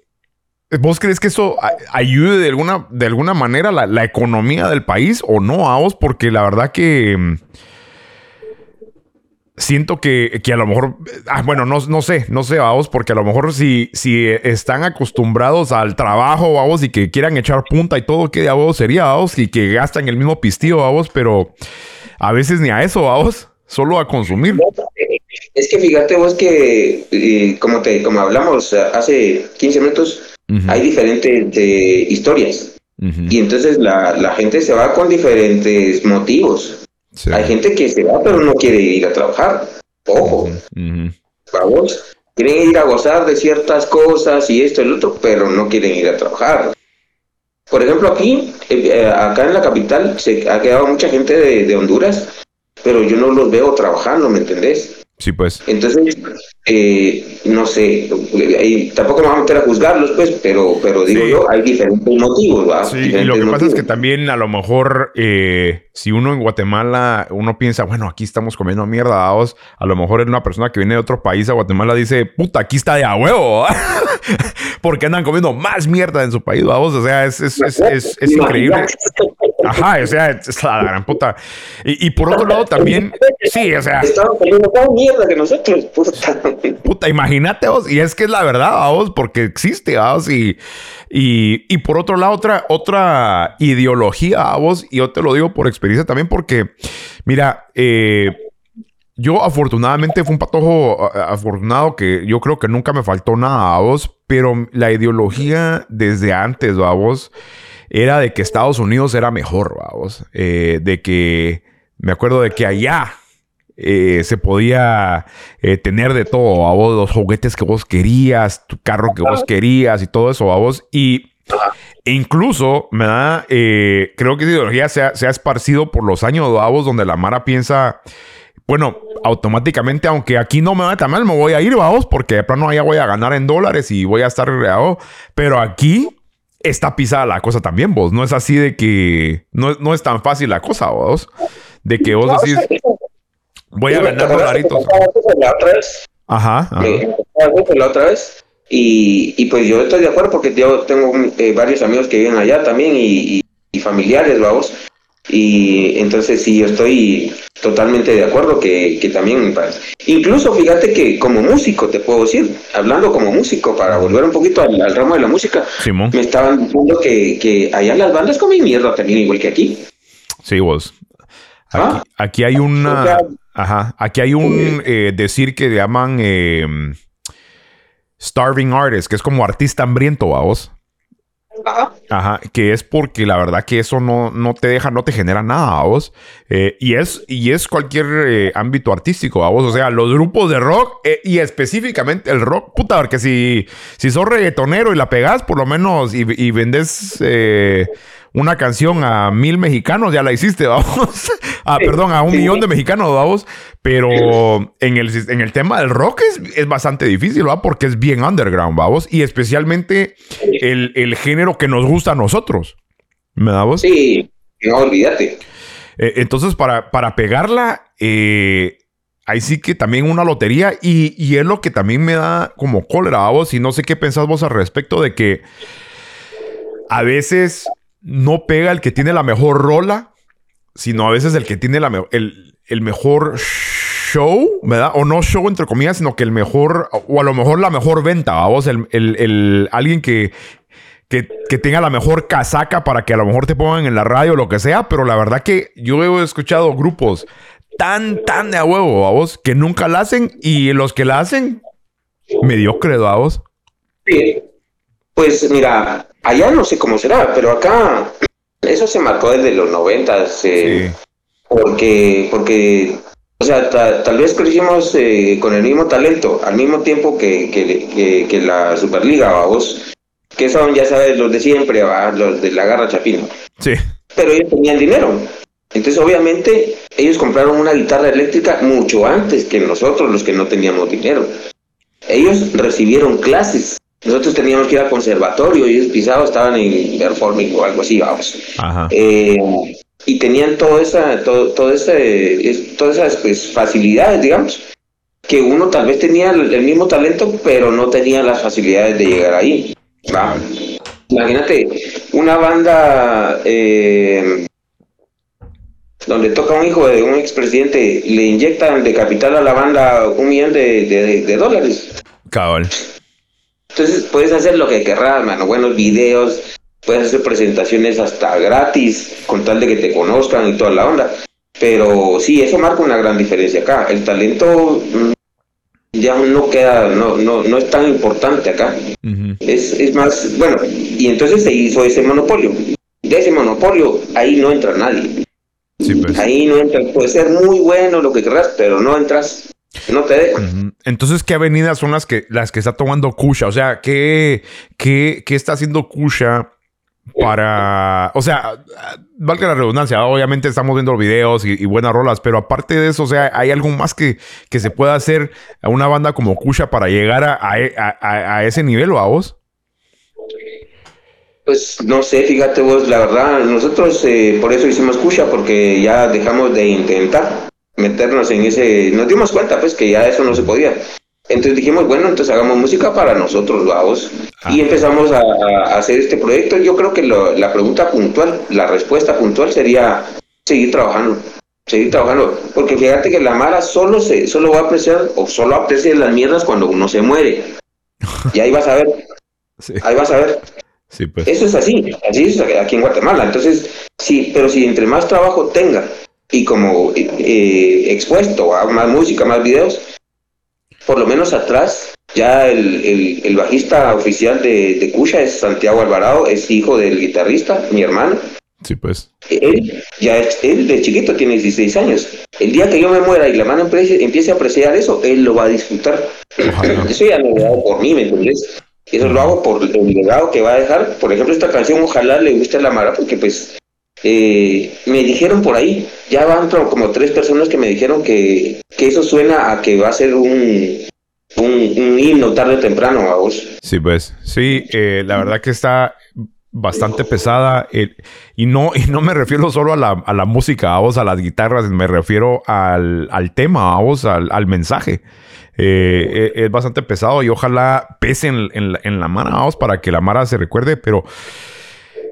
¿Vos crees que eso a- ayude de alguna, de alguna manera la, la economía del país o no, a vos? Porque la verdad que... mm, Siento que, que a lo mejor, ah, bueno, no, no sé, no sé, vamos, porque a lo mejor si, si están acostumbrados al trabajo, vamos, y que quieran echar punta y todo, que vos sería, vamos, y que gastan el mismo pistillo, vamos, pero a veces ni a eso, vamos, solo a consumir. Es que fíjate vos que, eh, como, te, como hablamos hace 15 minutos, Hay diferentes eh, historias. Y entonces la, la gente se va con diferentes motivos. sí, Hay gente que se va pero no quiere ir a trabajar. Ojo, vamos. Quieren ir a gozar de ciertas cosas y esto y lo otro, pero no quieren ir a trabajar. Por ejemplo, aquí, eh, eh, acá en la capital, se ha quedado mucha gente de, de Honduras, pero yo no los veo trabajando, ¿me entendés? Sí, pues. Entonces, eh, no sé, y tampoco me voy a meter a juzgarlos, pues, pero, pero digo Sí. yo, hay diferentes motivos, ¿va? Sí, y lo que pasa es que también a lo mejor eh, si uno en Guatemala, uno piensa, bueno, aquí estamos comiendo mierda, vamos, a lo mejor una persona que viene de otro país a Guatemala dice, puta, aquí está de a huevo, porque andan comiendo más mierda en su país, vamos, o sea, es, es, es- es increíble. Ajá, o sea, es la gran puta. Y, y por otro lado también, sí, o sea, Estaban comiendo más mierda que nosotros, puta. Puta, imagínate vos, y es que es la verdad, vos, porque existe, vos, y, y, y por otro lado, otra, otra ideología, vos, y yo te lo digo por experiencia también, porque, mira, eh, yo afortunadamente fue un patojo a- afortunado que yo creo que nunca me faltó nada a vos, pero la ideología desde antes, vos, era de que Estados Unidos era mejor, vos, eh, de que, me acuerdo de que allá eh, se podía eh, tener de todo, a vos, los juguetes que vos querías, tu carro que vos querías y todo eso, a vos. Y e incluso, me da, eh, creo que esa ideología se ha, se ha esparcido por los años, vos, donde la Mara piensa, bueno, automáticamente, aunque aquí no me va tan mal, me voy a ir, vamos, porque de plano allá voy a ganar en dólares y voy a estar reado. Pero aquí está pisada la cosa también, vos. No es así de que no, no es tan fácil la cosa, vos. De que vos decís, voy a ganar dolaritos. La otra vez, Ajá, ajá. eh, la otra vez. Y, y pues yo estoy de acuerdo porque yo tengo eh, varios amigos que viven allá también y, y- y familiares, vamos. Y entonces sí, yo estoy totalmente de acuerdo que, que también, pa- incluso fíjate que como músico, te puedo decir, hablando como músico, para volver un poquito al, al ramo de la música, Simón. me estaban diciendo que, que allá las bandas comen mierda también, igual que aquí. Sí, vos. Aquí, Ah. aquí hay O una. sea- Ajá. Aquí hay un eh, decir que llaman eh, starving artist, que es como artista hambriento, vos. Ajá. Que es porque la verdad que eso no, no te deja, no te genera nada a vos. Eh, y, es, y es cualquier eh, ámbito artístico a vos. O sea, los grupos de rock eh, y específicamente el rock, puta, porque si, si sos reggaetonero y la pegás, por lo menos, y, y vendes eh, una canción a mil mexicanos, ya la hiciste, vamos. ah, Sí, perdón, a un sí. millón de mexicanos, vamos. Pero en el, en el tema del rock es, es bastante difícil, ¿va? Porque es bien underground, vamos. Y especialmente el, el género que nos gusta a nosotros. ¿Me da vos? Sí, no olvídate. Eh, entonces, para, para pegarla, eh, ahí sí que también una lotería. Y, y es lo que también me da como cólera a vos. Y no sé qué pensás vos al respecto de que a veces no pega el que tiene la mejor rola, sino a veces el que tiene la el, mejor show, ¿verdad? O no show entre comillas, sino que el mejor, o a lo mejor la mejor venta, vamos, el, el- el- alguien que, que, que tenga la mejor casaca para que a lo mejor te pongan en la radio o lo que sea, pero la verdad que yo he escuchado grupos tan, tan de a huevo, vamos, que nunca la hacen y los que la hacen, mediocre, vamos. Sí. Pues mira, allá no sé cómo será, pero acá eso se marcó desde los noventas, eh, Sí. porque, porque, o sea, ta- tal vez crecimos eh, con el mismo talento, al mismo tiempo que, que, que- que la Superliga, vamos, que son, ya sabes, los de siempre, ¿va? los de la garra chapino, Sí. pero ellos tenían dinero. Entonces, obviamente, ellos compraron una guitarra eléctrica mucho antes que nosotros, los que no teníamos dinero. Ellos recibieron clases nosotros teníamos que ir al conservatorio y ellos pisados estaban en performing o algo así, vamos. Ajá. Eh, y tenían toda esa, todo, todo ese, es- todas esas pues, facilidades, digamos, que uno tal vez tenía el, el mismo talento, pero no tenía las facilidades de llegar ahí. ¿va? Imagínate, una banda eh, donde toca un hijo de un expresidente, le inyectan de capital a la banda un millón de, de- de dólares. Cabal. Entonces puedes hacer lo que querrás, mano, buenos videos, puedes hacer presentaciones hasta gratis, con tal de que te conozcan y toda la onda. Pero sí, eso marca una gran diferencia acá. El talento mm, ya no queda, no, no, no es tan importante acá. Es, es más, bueno, y entonces se hizo ese monopolio. De ese monopolio, ahí no entra nadie. Sí, pues. Ahí no entra, puede ser muy bueno lo que querrás, pero no entras, no te. Entonces, ¿qué avenidas son las que, las que está tomando Kusha? O sea, ¿qué, qué, qué está haciendo Kusha para... O sea, valga la redundancia, obviamente estamos viendo videos y, y buenas rolas, pero aparte de eso, o sea, ¿hay algo más que, que se pueda hacer a una banda como Kusha para llegar a, a, a- a ese nivel o a vos? Pues no sé, fíjate vos, la verdad, nosotros eh, por eso hicimos Kusha, porque ya dejamos de intentar meternos en ese, nos dimos cuenta pues que ya eso no se podía. Entonces dijimos, bueno, entonces hagamos música para nosotros, vamos. Y empezamos a, a hacer este proyecto. Yo creo que lo- la pregunta puntual, la respuesta puntual sería seguir trabajando, seguir trabajando. Porque fíjate que la Mara solo, se, solo va a apreciar o solo aprecia las mierdas cuando uno se muere. Y ahí vas a ver, Sí, ahí vas a ver. sí pues. Eso es así, así es aquí en Guatemala. Entonces, sí, pero si entre más trabajo tenga y como eh, expuesto a más música, más videos, por lo menos atrás, ya el, el- el bajista oficial de, de Cusha es Santiago Alvarado, es hijo del guitarrista, mi hermano. Sí, pues. Él, ya él de chiquito tiene 16 años. El día que yo me muera y la mano empiece, empiece a apreciar eso, él lo va a disfrutar. Ojalá. Eso ya no lo hago por mí, ¿me entendés? Eso lo hago por el legado que va a dejar. Por ejemplo, esta canción ojalá le guste a la Mara porque pues eh, me dijeron por ahí, ya van como- tres personas que me dijeron que, que eso suena a que va a ser un, un, un himno tarde o temprano a vos. Sí, pues. Sí, eh, la verdad que está bastante pesada. eh, y, no, y no me refiero solo a la, a la música, a vos, a las guitarras, me refiero al, al tema, a vos, al, al mensaje. Es bastante pesado y ojalá pese en, en la- en la mara, vamos, para que la mara se recuerde, pero,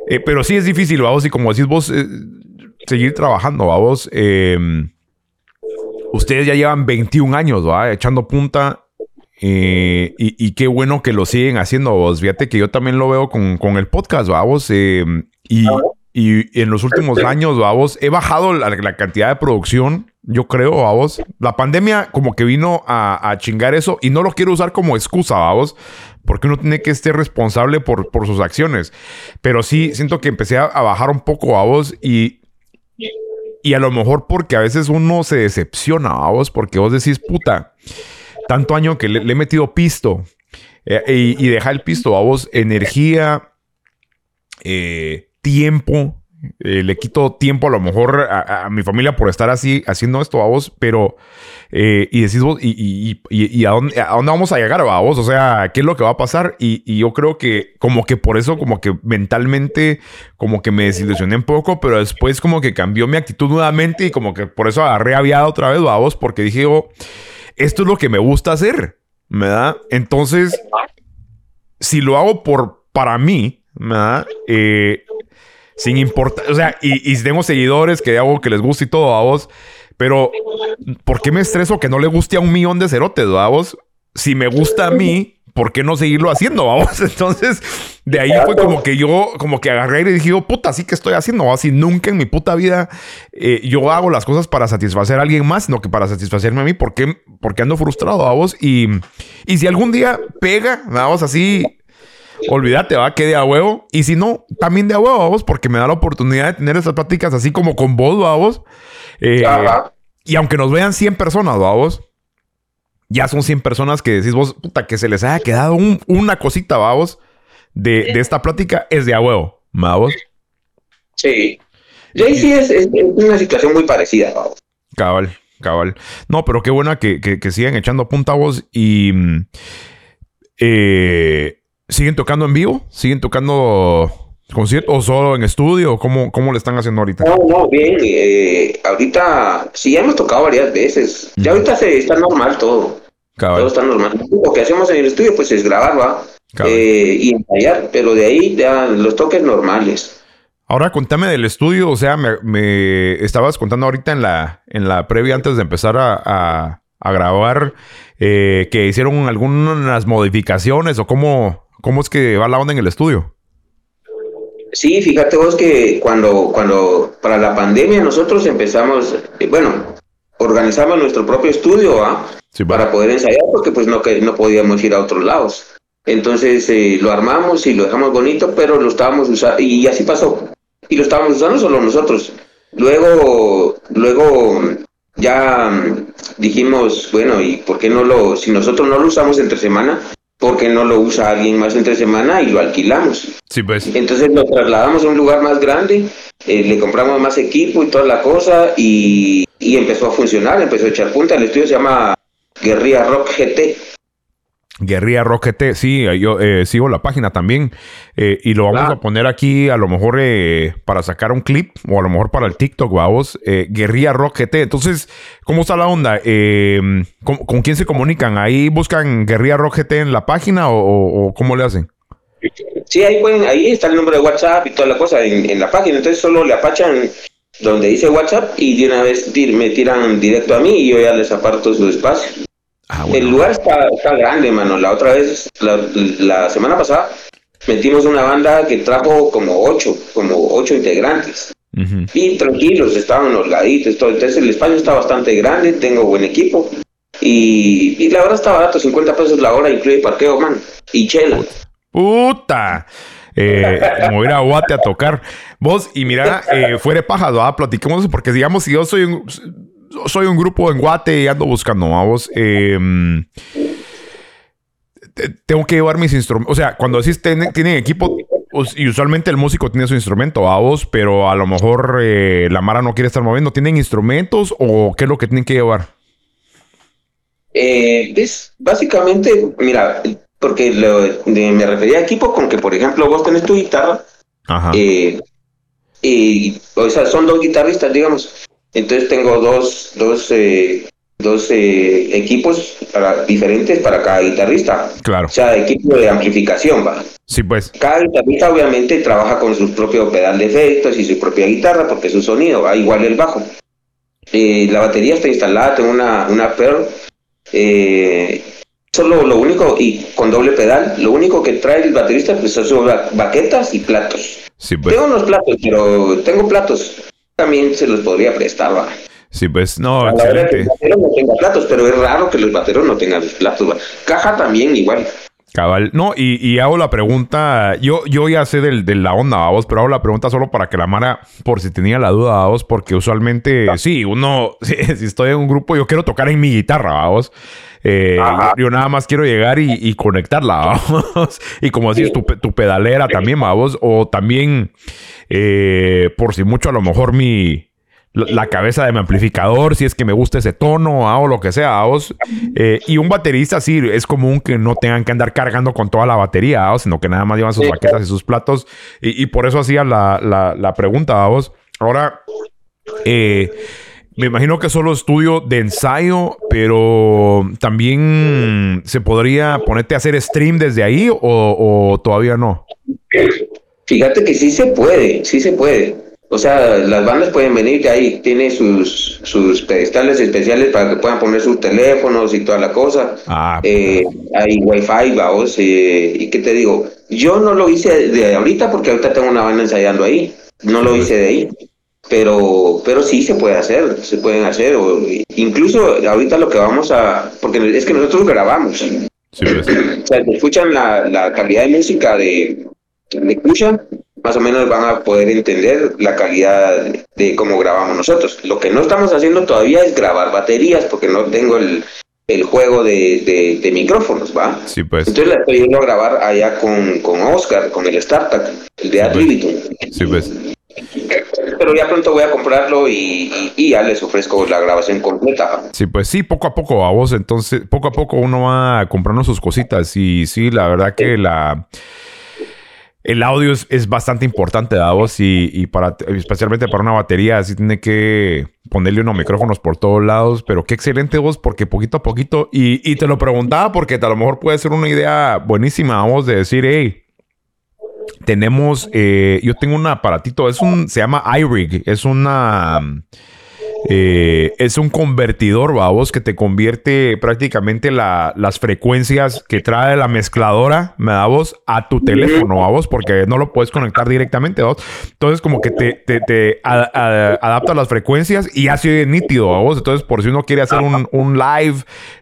eh, pero sí es difícil, vamos, y como decís vos, eh, seguir trabajando, vamos. Eh, ustedes ya llevan 21 años, ¿va? Echando punta. eh, y, qué bueno que lo siguen haciendo vos. Fíjate que yo también lo veo con, con el podcast, vamos. eh, y, y en los últimos años, vamos, he bajado la, la cantidad de producción, yo creo, vamos. La pandemia como que vino a, a chingar eso y no lo quiero usar como excusa, vamos. Porque uno tiene que ser responsable por, por sus acciones. Pero sí, siento que empecé a, a bajar un poco, vamos. Y, y a lo mejor porque a veces uno se decepciona, vos, porque vos decís, puta, tanto año que le, le he metido pisto. eh, y, y deja el pisto, a vos, energía, eh, tiempo. eh, le quito tiempo a lo mejor a, mi familia por estar así haciendo esto a vos, pero eh, y decís vos, y, y- y- a, dónde, a dónde vamos a llegar a vos, o sea, qué es lo que va a pasar, y, yo creo que como que por eso, como que mentalmente, como que me desilusioné un poco, pero después como que cambió mi actitud nuevamente y como que por eso agarré aviada otra vez a vos, porque dije, oh, esto es lo que me gusta hacer, ¿verdad? Entonces, si lo hago por para mí, ¿verdad? Eh, sin importar, o sea, y, y tengo seguidores que hago que les guste y todo a vos, pero ¿por qué me estreso que no le guste a un millón de cerotes, a vos? Si me gusta a mí, ¿por qué no seguirlo haciendo, vamos? Entonces, de ahí fue como que yo, como que agarré y dije, oh, puta, sí que estoy haciendo, así nunca en mi puta vida eh, yo hago las cosas para satisfacer a alguien más, sino que para satisfacerme a mí, porque, porque ando frustrado, vamos. Y, y si algún día pega, vamos así, olvídate, va, que de a huevo. Y si no, también de a huevo, vamos, porque me da la oportunidad de tener esas pláticas así como con vos, vamos. Eh, y aunque nos vean 100 personas, vamos. Ya son 100 personas que decís vos, puta, que se les haya quedado un- una cosita, vamos, de, de esta plática, es de a huevo, vamos. Sí. Y ahí sí es, una situación muy parecida. vamos. Cabal, cabal. No, pero qué buena que, que, que sigan echando punta vos y mm, eh, ¿Siguen tocando en vivo? ¿Siguen tocando conciertos o solo en estudio? ¿Cómo, ¿Cómo le están haciendo ahorita? No, no, bien. eh, ahorita sí hemos tocado varias veces. Ya ahorita se está normal todo. Cabal. Todo está normal. Lo que hacemos en el estudio pues es grabar, va. Eh, y ensayar, pero de ahí ya los toques normales. Ahora contame del estudio, o sea, me, me estabas contando ahorita en la, en la previa antes de empezar a, a- a grabar eh, que hicieron algunas modificaciones o cómo, cómo es que va la onda en el estudio. Sí, fíjate vos que cuando, cuando para la pandemia nosotros empezamos, eh, bueno, organizamos nuestro propio estudio, ¿va? Sí, para poder ensayar porque pues no, que no podíamos ir a otros lados. Entonces eh, lo armamos y lo dejamos bonito, pero lo estábamos usando, y así pasó. Y lo estábamos usando solo nosotros. Luego, luego ya mm, dijimos, bueno, ¿y por qué no lo, si nosotros no lo usamos entre semana, ¿por qué no lo usa alguien más entre semana y lo alquilamos? Sí, pues. Entonces lo trasladamos a un lugar más grande, eh, le compramos más equipo y toda la cosa y, y empezó a funcionar, empezó a echar punta. El estudio se llama Guerrilla Rock GT. Guerrilla Roquete, sí, yo eh, sigo la página también. eh, y lo vamos Claro. a poner aquí a lo mejor eh, para sacar un clip o a lo mejor para el TikTok, vamos. Eh, Guerrilla Roquete. Entonces, ¿cómo está la onda? Eh, ¿con, con quién se comunican? ¿Ahí buscan Guerrilla Roquete en la página o, o- o cómo le hacen? Sí, ahí, pueden, ahí está el número de WhatsApp y toda la cosa en, en la página. Entonces solo le apachan donde dice WhatsApp y de una vez tir- me tiran directo a mí y yo ya les aparto su espacio. Ah, El lugar está, está grande, mano. La otra vez, la, la semana pasada, metimos una banda que trajo como ocho, como ocho integrantes. Ujú. Y tranquilos, estaban holgaditos, todo. Entonces el espacio está bastante grande, tengo buen equipo. Y, y la hora está barato, 50 pesos la hora, incluye parqueo, man. Y chela. ¡Puta! Eh, como ir a Guate a tocar. Vos, y mira, eh, fuera de paja, ¿va? platiquemos eso, porque digamos, si yo soy un, soy un grupo en Guate y ando buscando, ¿va? vos, eh, te- tengo que llevar mis instrumentos. O sea, cuando decís ten- tienen equipo, y usualmente el músico tiene su instrumento, ¿va? vos, pero a lo mejor eh, la Mara no quiere estar moviendo. ¿Tienen instrumentos o qué es lo que tienen que llevar? Eh, ¿ves? Básicamente, mira, porque lo- de- me refería a equipo con que, por ejemplo, vos tenés tu guitarra, Ajá. eh, y, o sea, son dos guitarristas, digamos. Entonces tengo dos, dos, eh, dos eh, equipos para, diferentes para cada guitarrista. claro. O sea, equipo de amplificación, va. Sí, pues. Cada guitarrista obviamente trabaja con su propio pedal de efectos y su propia guitarra porque es su sonido, va igual el bajo. Eh, la batería está instalada, tengo una, una Pearl. Eh, solo lo único, y con doble pedal, lo único que trae el baterista pues son ba- baquetas y platos. Sí, pues. Tengo unos platos, pero tengo platos. También se los podría prestar, va. Sí, pues. No, A la hora que el excelente. batero no tenga platos, pero es raro que los bateros no tengan platos, va. Caja también igual. Cabal. No, y, y hago la pregunta. Yo, yo ya sé del, de la onda, vos, pero hago la pregunta solo para que la Mara, por si tenía la duda, vos, porque usualmente, sí, uno, si, si estoy en un grupo, yo quiero tocar en mi guitarra, vos. Eh, yo, yo nada más quiero llegar y, y conectarla, y como decís, tu, pe- tu pedalera también, vos. O también, eh, por si mucho, a lo mejor mi. La cabeza de mi amplificador, si es que me gusta ese tono ah, o lo que sea, vos. Eh, y un baterista, sí, es común que no tengan que andar cargando con toda la batería, ah, sino que nada más llevan sus Sí, baquetas y sus platos. Y, y por eso hacía la, la, la pregunta, vos. Ahora, eh, me imagino que solo estudio de ensayo, pero también se podría ponerte a hacer stream desde ahí o, o todavía no. Fíjate que sí se puede, sí se puede. O sea, las bandas pueden venir, que ahí tiene sus, sus pedestales especiales para que puedan poner sus teléfonos y toda la cosa. Ah, Eh, hay wifi, vamos, eh, y qué te digo, yo no lo hice de ahorita porque ahorita tengo una banda ensayando ahí, no lo hice de ahí, pero, pero sí se puede hacer, se pueden hacer, o, incluso ahorita lo que vamos a, porque es que nosotros grabamos, sí, pues. o sea, si escuchan la, la calidad de música de, de Kusha, más o menos van a poder entender la calidad de, de cómo grabamos nosotros. Lo que no estamos haciendo todavía es grabar baterías, porque no tengo el, el juego de, de, de micrófonos, ¿va? Sí, pues. Entonces la estoy yendo a grabar allá con, con Oscar, con el Startup, el de Ad Sí, pues. Sí, pues. Pero ya pronto voy a comprarlo y, y- y ya les ofrezco la grabación completa. Sí, pues sí, poco a poco a vos, entonces poco a poco uno va comprando sus cositas y sí, la verdad que la el audio es, es bastante importante a vos y, y para especialmente para una batería así tiene que ponerle unos micrófonos por todos lados, pero qué excelente vos porque poquito a poquito y, y te lo preguntaba porque a lo mejor puede ser una idea buenísima a vos de decir, hey, tenemos, eh, yo tengo un aparatito, es un, se llama iRig, es una, eh, es un convertidor, vamos, que te convierte prácticamente la- las frecuencias que trae la mezcladora, me da vos, a tu teléfono, vamos, porque no lo puedes conectar directamente, vos. Entonces, como que te, te, te a- a- adapta las frecuencias y de nítido, vamos. Entonces, por si uno quiere hacer un, un live,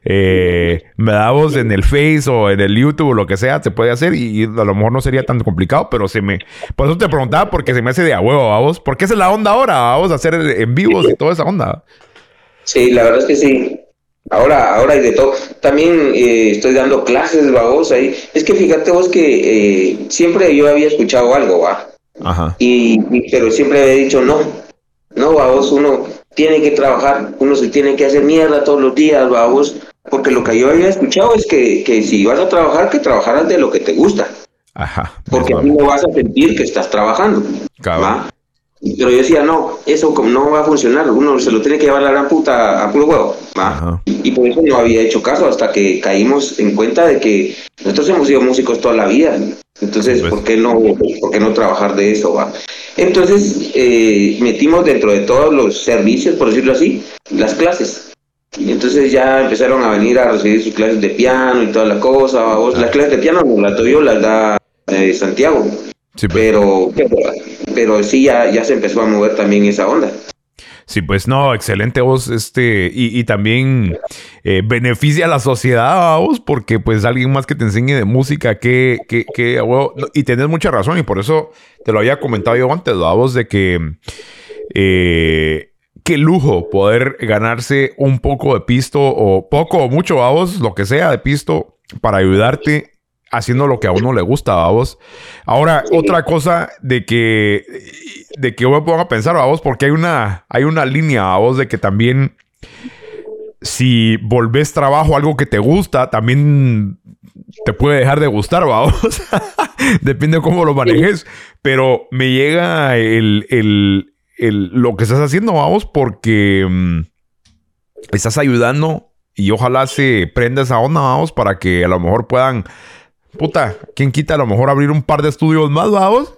eh, me da vos en el Face o en el YouTube o lo que sea, se puede hacer y, y a lo mejor no sería tan complicado, pero se me. Por eso te preguntaba, porque se me hace de a huevo, vamos. Porque esa es la onda ahora, vamos a hacer en vivos y toda esa onda. Sí, la verdad es que sí. Ahora, ahora hay de todo. También eh, estoy dando clases, va vos ahí. Es que fíjate vos que eh, siempre yo había escuchado algo, va. Ajá. Y, y- pero siempre había dicho no. No, va vos, uno tiene que trabajar, uno se tiene que hacer mierda todos los días, va vos. Porque lo que yo había escuchado es que, que si vas a trabajar, que trabajaras de lo que te gusta. Ajá. Porque así no vas a sentir que estás trabajando. ¿va? Pero yo decía, no, eso como no va a funcionar, uno se lo tiene que llevar la gran puta a puro huevo, ¿va? Y por eso no había hecho caso hasta que caímos en cuenta de que nosotros hemos sido músicos toda la vida. Entonces, Pues. ¿por qué no, por qué no trabajar de eso, va? Entonces, eh, metimos dentro de todos los servicios, por decirlo así, las clases. Y entonces ya empezaron a venir a recibir sus clases de piano y toda la cosa. Las clases de piano no las doy yo, las da eh, Santiago. Sí, pues. Pero, pero, pero sí, ya, ya se empezó a mover también esa onda. Sí, pues no, excelente vos, este, y, también eh, beneficia a la sociedad, vos, porque pues alguien más que te enseñe de música, que, que, que, a y tenés mucha razón, y por eso te lo había comentado yo antes, vos, de que, eh, qué lujo poder ganarse un poco de pisto, o poco o mucho, vos, lo que sea de pisto, para ayudarte haciendo lo que a uno le gusta, vamos. Ahora, otra cosa de que, de que yo me pongo a pensar, vamos, porque hay una, hay una línea, vamos, de que también si volvés trabajo algo que te gusta, también te puede dejar de gustar, vamos. Depende de cómo lo manejes. Pero me llega el, el- el- lo que estás haciendo, vamos, porque mm, estás ayudando y ojalá se prenda esa onda, vamos, para que a lo mejor puedan, puta, ¿quién quita a lo mejor abrir un par de estudios más, vamos?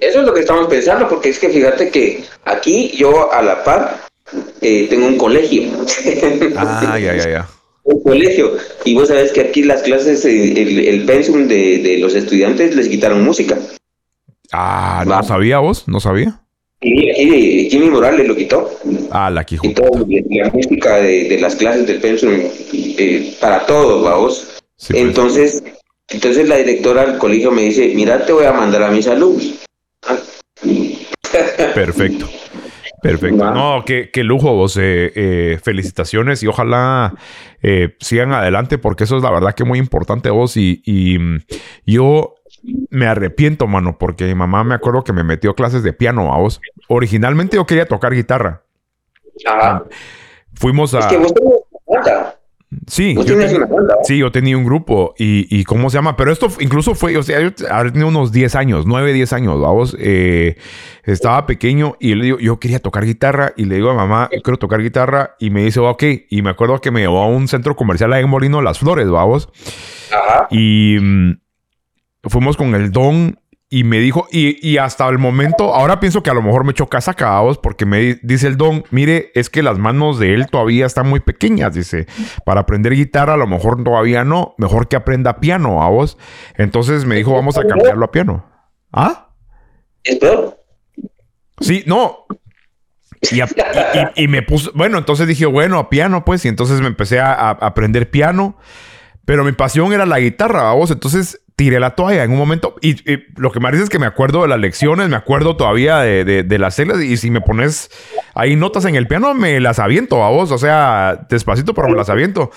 Eso es lo que estamos pensando, porque es que fíjate que aquí yo a la par eh, tengo un colegio. Ah, ya, ya, ya. un colegio. Y vos sabés que aquí las clases, eh, el, el pensum de, de los estudiantes les quitaron música. Ah, no Va. sabía vos, no sabía. Y Jimmy Morales lo quitó. Ah, la Quijote. Quitó la música de, de las clases del pensum eh, para todos, vamos. Sí, pues. Entonces, entonces la directora del colegio me dice, mira, te voy a mandar a mis alumnos. Ah, Perfecto. Perfecto. No, qué, qué lujo vos. eh, eh, felicitaciones y ojalá eh, sigan adelante porque eso es la verdad que muy importante vos. Y, y, mm, yo me arrepiento, mano, porque mi mamá me acuerdo que me metió clases de piano a vos. Originalmente yo quería tocar guitarra. Ajá. Fuimos a... Es que vos tenés. Sí, yo tienes tenía- una banda. Sí, yo tenía un grupo y, y ¿cómo se llama? Pero esto incluso fue, o sea, yo tenido unos 10 años, 9, 10 años, vamos. Eh, estaba pequeño y le digo, yo quería tocar guitarra y le digo a mamá, yo quiero tocar guitarra y me dice, ok. Y me acuerdo que me llevó a un centro comercial ahí en Molino Las Flores, vamos. Ajá. Y mm, fuimos con el don y me dijo, y, y hasta el momento, ahora pienso que a lo mejor me choca sacados porque me di- dice el don, mire, es que las manos de él todavía están muy pequeñas, dice, para aprender guitarra a lo mejor todavía no, mejor que aprenda piano a vos. Entonces me dijo, vamos a cambiarlo a piano. ¿Ah? Es peor. Sí, no. Y, a- y- y- y me puso, bueno, entonces dije, bueno, a piano, pues, y entonces me empecé a, a aprender piano, pero mi pasión era la guitarra, vos, entonces tiré la toalla en un momento, y, y lo que me dice es que me acuerdo de las lecciones, me acuerdo todavía de, de- de las celas, y si me pones ahí notas en el piano, me las aviento, vos, o sea, despacito, pero me las aviento.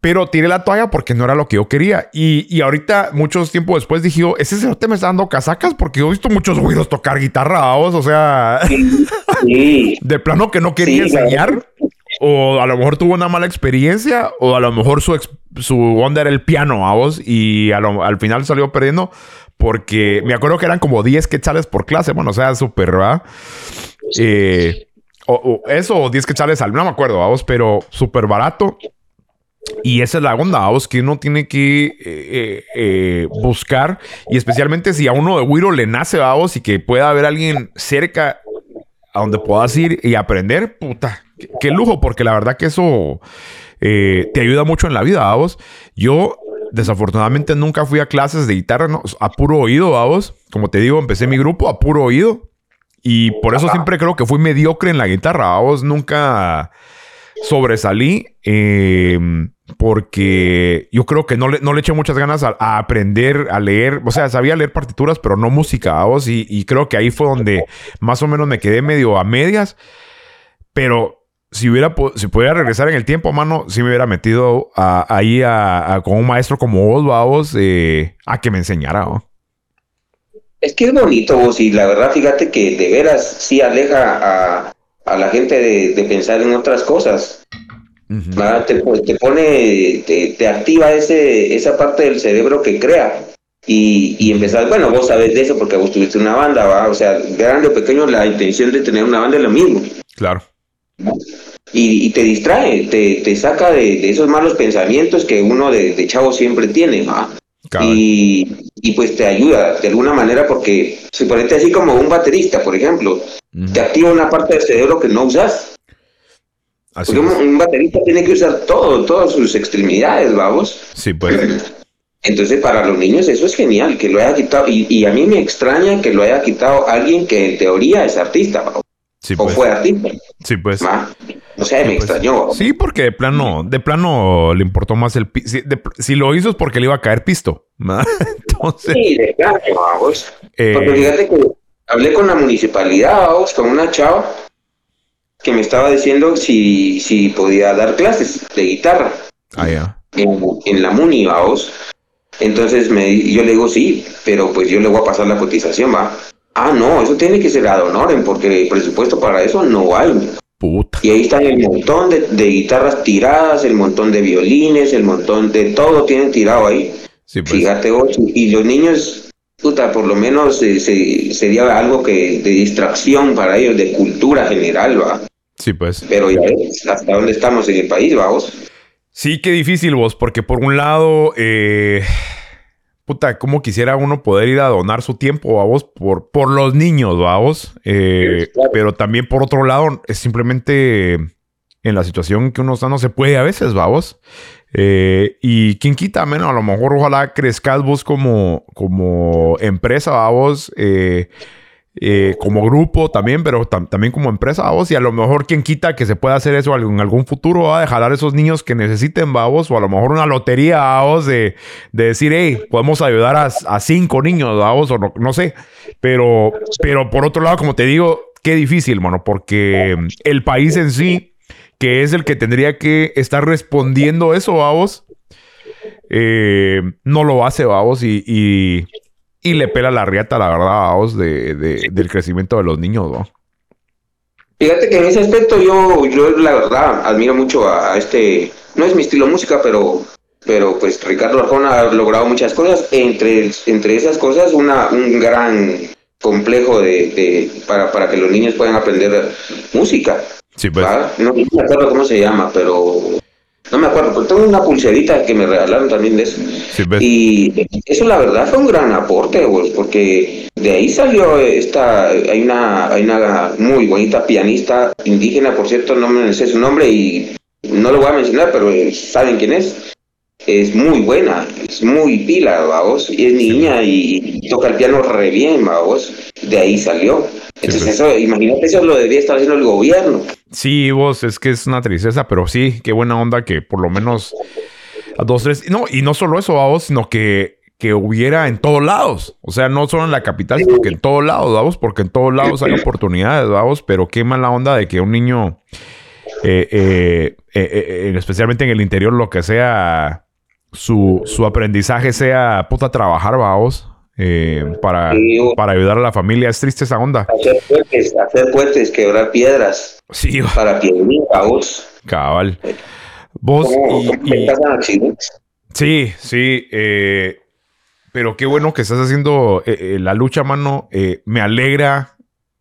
Pero tiré la toalla porque no era lo que yo quería. Y, y ahorita, muchos tiempo después, dije yo, ese cerote me está dando casacas porque yo he visto muchos güiros tocar guitarra, vamos, o sea, Sí, de plano que no quería Sí, claro. O a lo mejor tuvo una mala experiencia, o a lo mejor su, su onda era el piano, vamos, y a lo- al final salió perdiendo porque me acuerdo que eran como 10 quetzales por clase, bueno, o sea, súper, ¿verdad? Eh, o, o eso, o 10 quetzales al, no me acuerdo, vamos, pero súper barato. Y esa es la onda, vamos, que uno tiene que eh, eh, eh, buscar, y especialmente si a uno de Wiro le nace, vamos, y que pueda haber alguien cerca a donde puedas ir y aprender, puta, qué, lujo, porque la verdad que eso eh, te ayuda mucho en la vida, vamos. Yo, desafortunadamente, nunca fui a clases de guitarra, ¿no? a puro oído, vamos. Como te digo, empecé mi grupo a puro oído. Y por eso siempre creo que fui mediocre en la guitarra, vamos. Nunca sobresalí eh, porque yo creo que no le, no le eché muchas ganas a, aprender a leer. O sea, sabía leer partituras, pero no música, vamos. Y, y creo que ahí fue donde más o menos me quedé medio a medias. Pero si hubiera si pudiera regresar en el tiempo, mano, si me hubiera metido a- ahí a, a- con un maestro como vos, vamos, eh, a que me enseñara. Es que es bonito vos y la verdad fíjate que de veras sí aleja a, a la gente de, de pensar en otras cosas. ¿verdad? Te, te pone, te, te activa ese, esa parte del cerebro que crea. Y, y empezar, bueno, vos sabés de eso porque vos tuviste una banda, ¿va? O sea, grande o pequeño, la intención de tener una banda es lo mismo. Claro. Y, y te distrae, te, te saca de, de esos malos pensamientos que uno de, de chavo siempre tiene, y, y pues te ayuda de alguna manera porque si ponete así como un baterista, por ejemplo, te activa una parte del cerebro que no usas. Así Porque un, baterista tiene que usar todo, todas sus extremidades, vamos. Sí, pues. Entonces para los niños eso es genial, que lo haya quitado. Y, y a mí me extraña que lo haya quitado alguien que en teoría es artista, ¿va? Sí, o pues. fue artista. Sí, pues. ¿va? O sea, me Pues, extrañó. Sí, porque de plano, de plano le importó más el pi- si, lo hizo es porque le iba a caer pisto. Entonces, Sí, de plano, vamos. eh, Porque fíjate que hablé con la municipalidad, vamos, con una chava que me estaba diciendo si, si podía dar clases de guitarra ah, ya. en, en la Muni, vamos. Entonces me, yo le digo sí, pero pues yo le voy a pasar la cotización, va. Ah, no, eso tiene que ser ad honorem, porque el presupuesto para eso no hay. Puta. Y ahí están el montón de, de guitarras tiradas, el montón de violines, el montón de todo tienen tirado ahí. Sí, pues. Fíjate vos, y los niños, puta, por lo menos eh, se- sería algo que de distracción para ellos, de cultura general, va. Sí, pues. Pero ya ves, hasta dónde estamos en el país, vamos. Sí, qué difícil vos, porque por un lado, eh, puta, cómo quisiera uno poder ir a donar su tiempo a vos por, por los niños, vos. Eh, Sí, claro. pero también por otro lado, es simplemente en la situación que uno está, no se puede a veces, vamos. Eh, y quién quita, menos a lo mejor ojalá crezcas vos como, como empresa, vamos. Eh, eh, como grupo también, pero tam- también como empresa, vamos, y a lo mejor quien quita que se pueda hacer eso en algún futuro, va, de jalar a esos niños que necesiten, vamos, o a lo mejor una lotería, vamos, de, de decir, hey, podemos ayudar a, a cinco niños, vamos, o no, sé, pero, pero por otro lado, como te digo, qué difícil, mano, porque el país en sí, que es el que tendría que estar respondiendo eso, vamos, eh, no lo hace, vamos, y, y le pela la riata, la verdad, vamos, de, de- del crecimiento de los niños, ¿no? Fíjate que en ese aspecto yo, yo la verdad admiro mucho a, a este, no es mi estilo de música, pero, pero pues Ricardo Arjona ha logrado muchas cosas, entre, entre esas cosas una, un gran complejo de, de- para, para que los niños puedan aprender música. Sí, pues. No, no me acuerdo cómo se llama, pero no me acuerdo, pero tengo una pulserita que me regalaron también de eso. Sí. Y eso la verdad fue un gran aporte, porque de ahí salió esta, hay una, hay una muy bonita pianista indígena, por cierto, no me sé su nombre y no lo voy a mencionar, pero eh, saben quién es. Es muy buena, es muy pila, vamos, y es niña y toca el piano re bien, vamos. De ahí salió. Entonces eso, imagínate, eso lo debía estar haciendo el gobierno. Sí, vos, es que es una tristeza, pero sí, qué buena onda que por lo menos a dos, tres. No, y no solo eso, vamos, sino que, que hubiera en todos lados. O sea, no solo en la capital, sino que en todos lados, vamos, porque en todos lados hay oportunidades, vamos, pero qué mala onda de que un niño eh, eh, eh, eh, especialmente en el interior, lo que sea, su, su aprendizaje sea puta trabajar, vamos, eh, para, para ayudar a la familia. Es triste esa onda. Hacer puentes, hacer puentes, quebrar piedras Sí, para piedrita, vos. cabal. Vos ¿Cómo, y- y-? Sí, sí. eh, pero qué bueno que estás haciendo eh, eh, la lucha, mano. Me alegra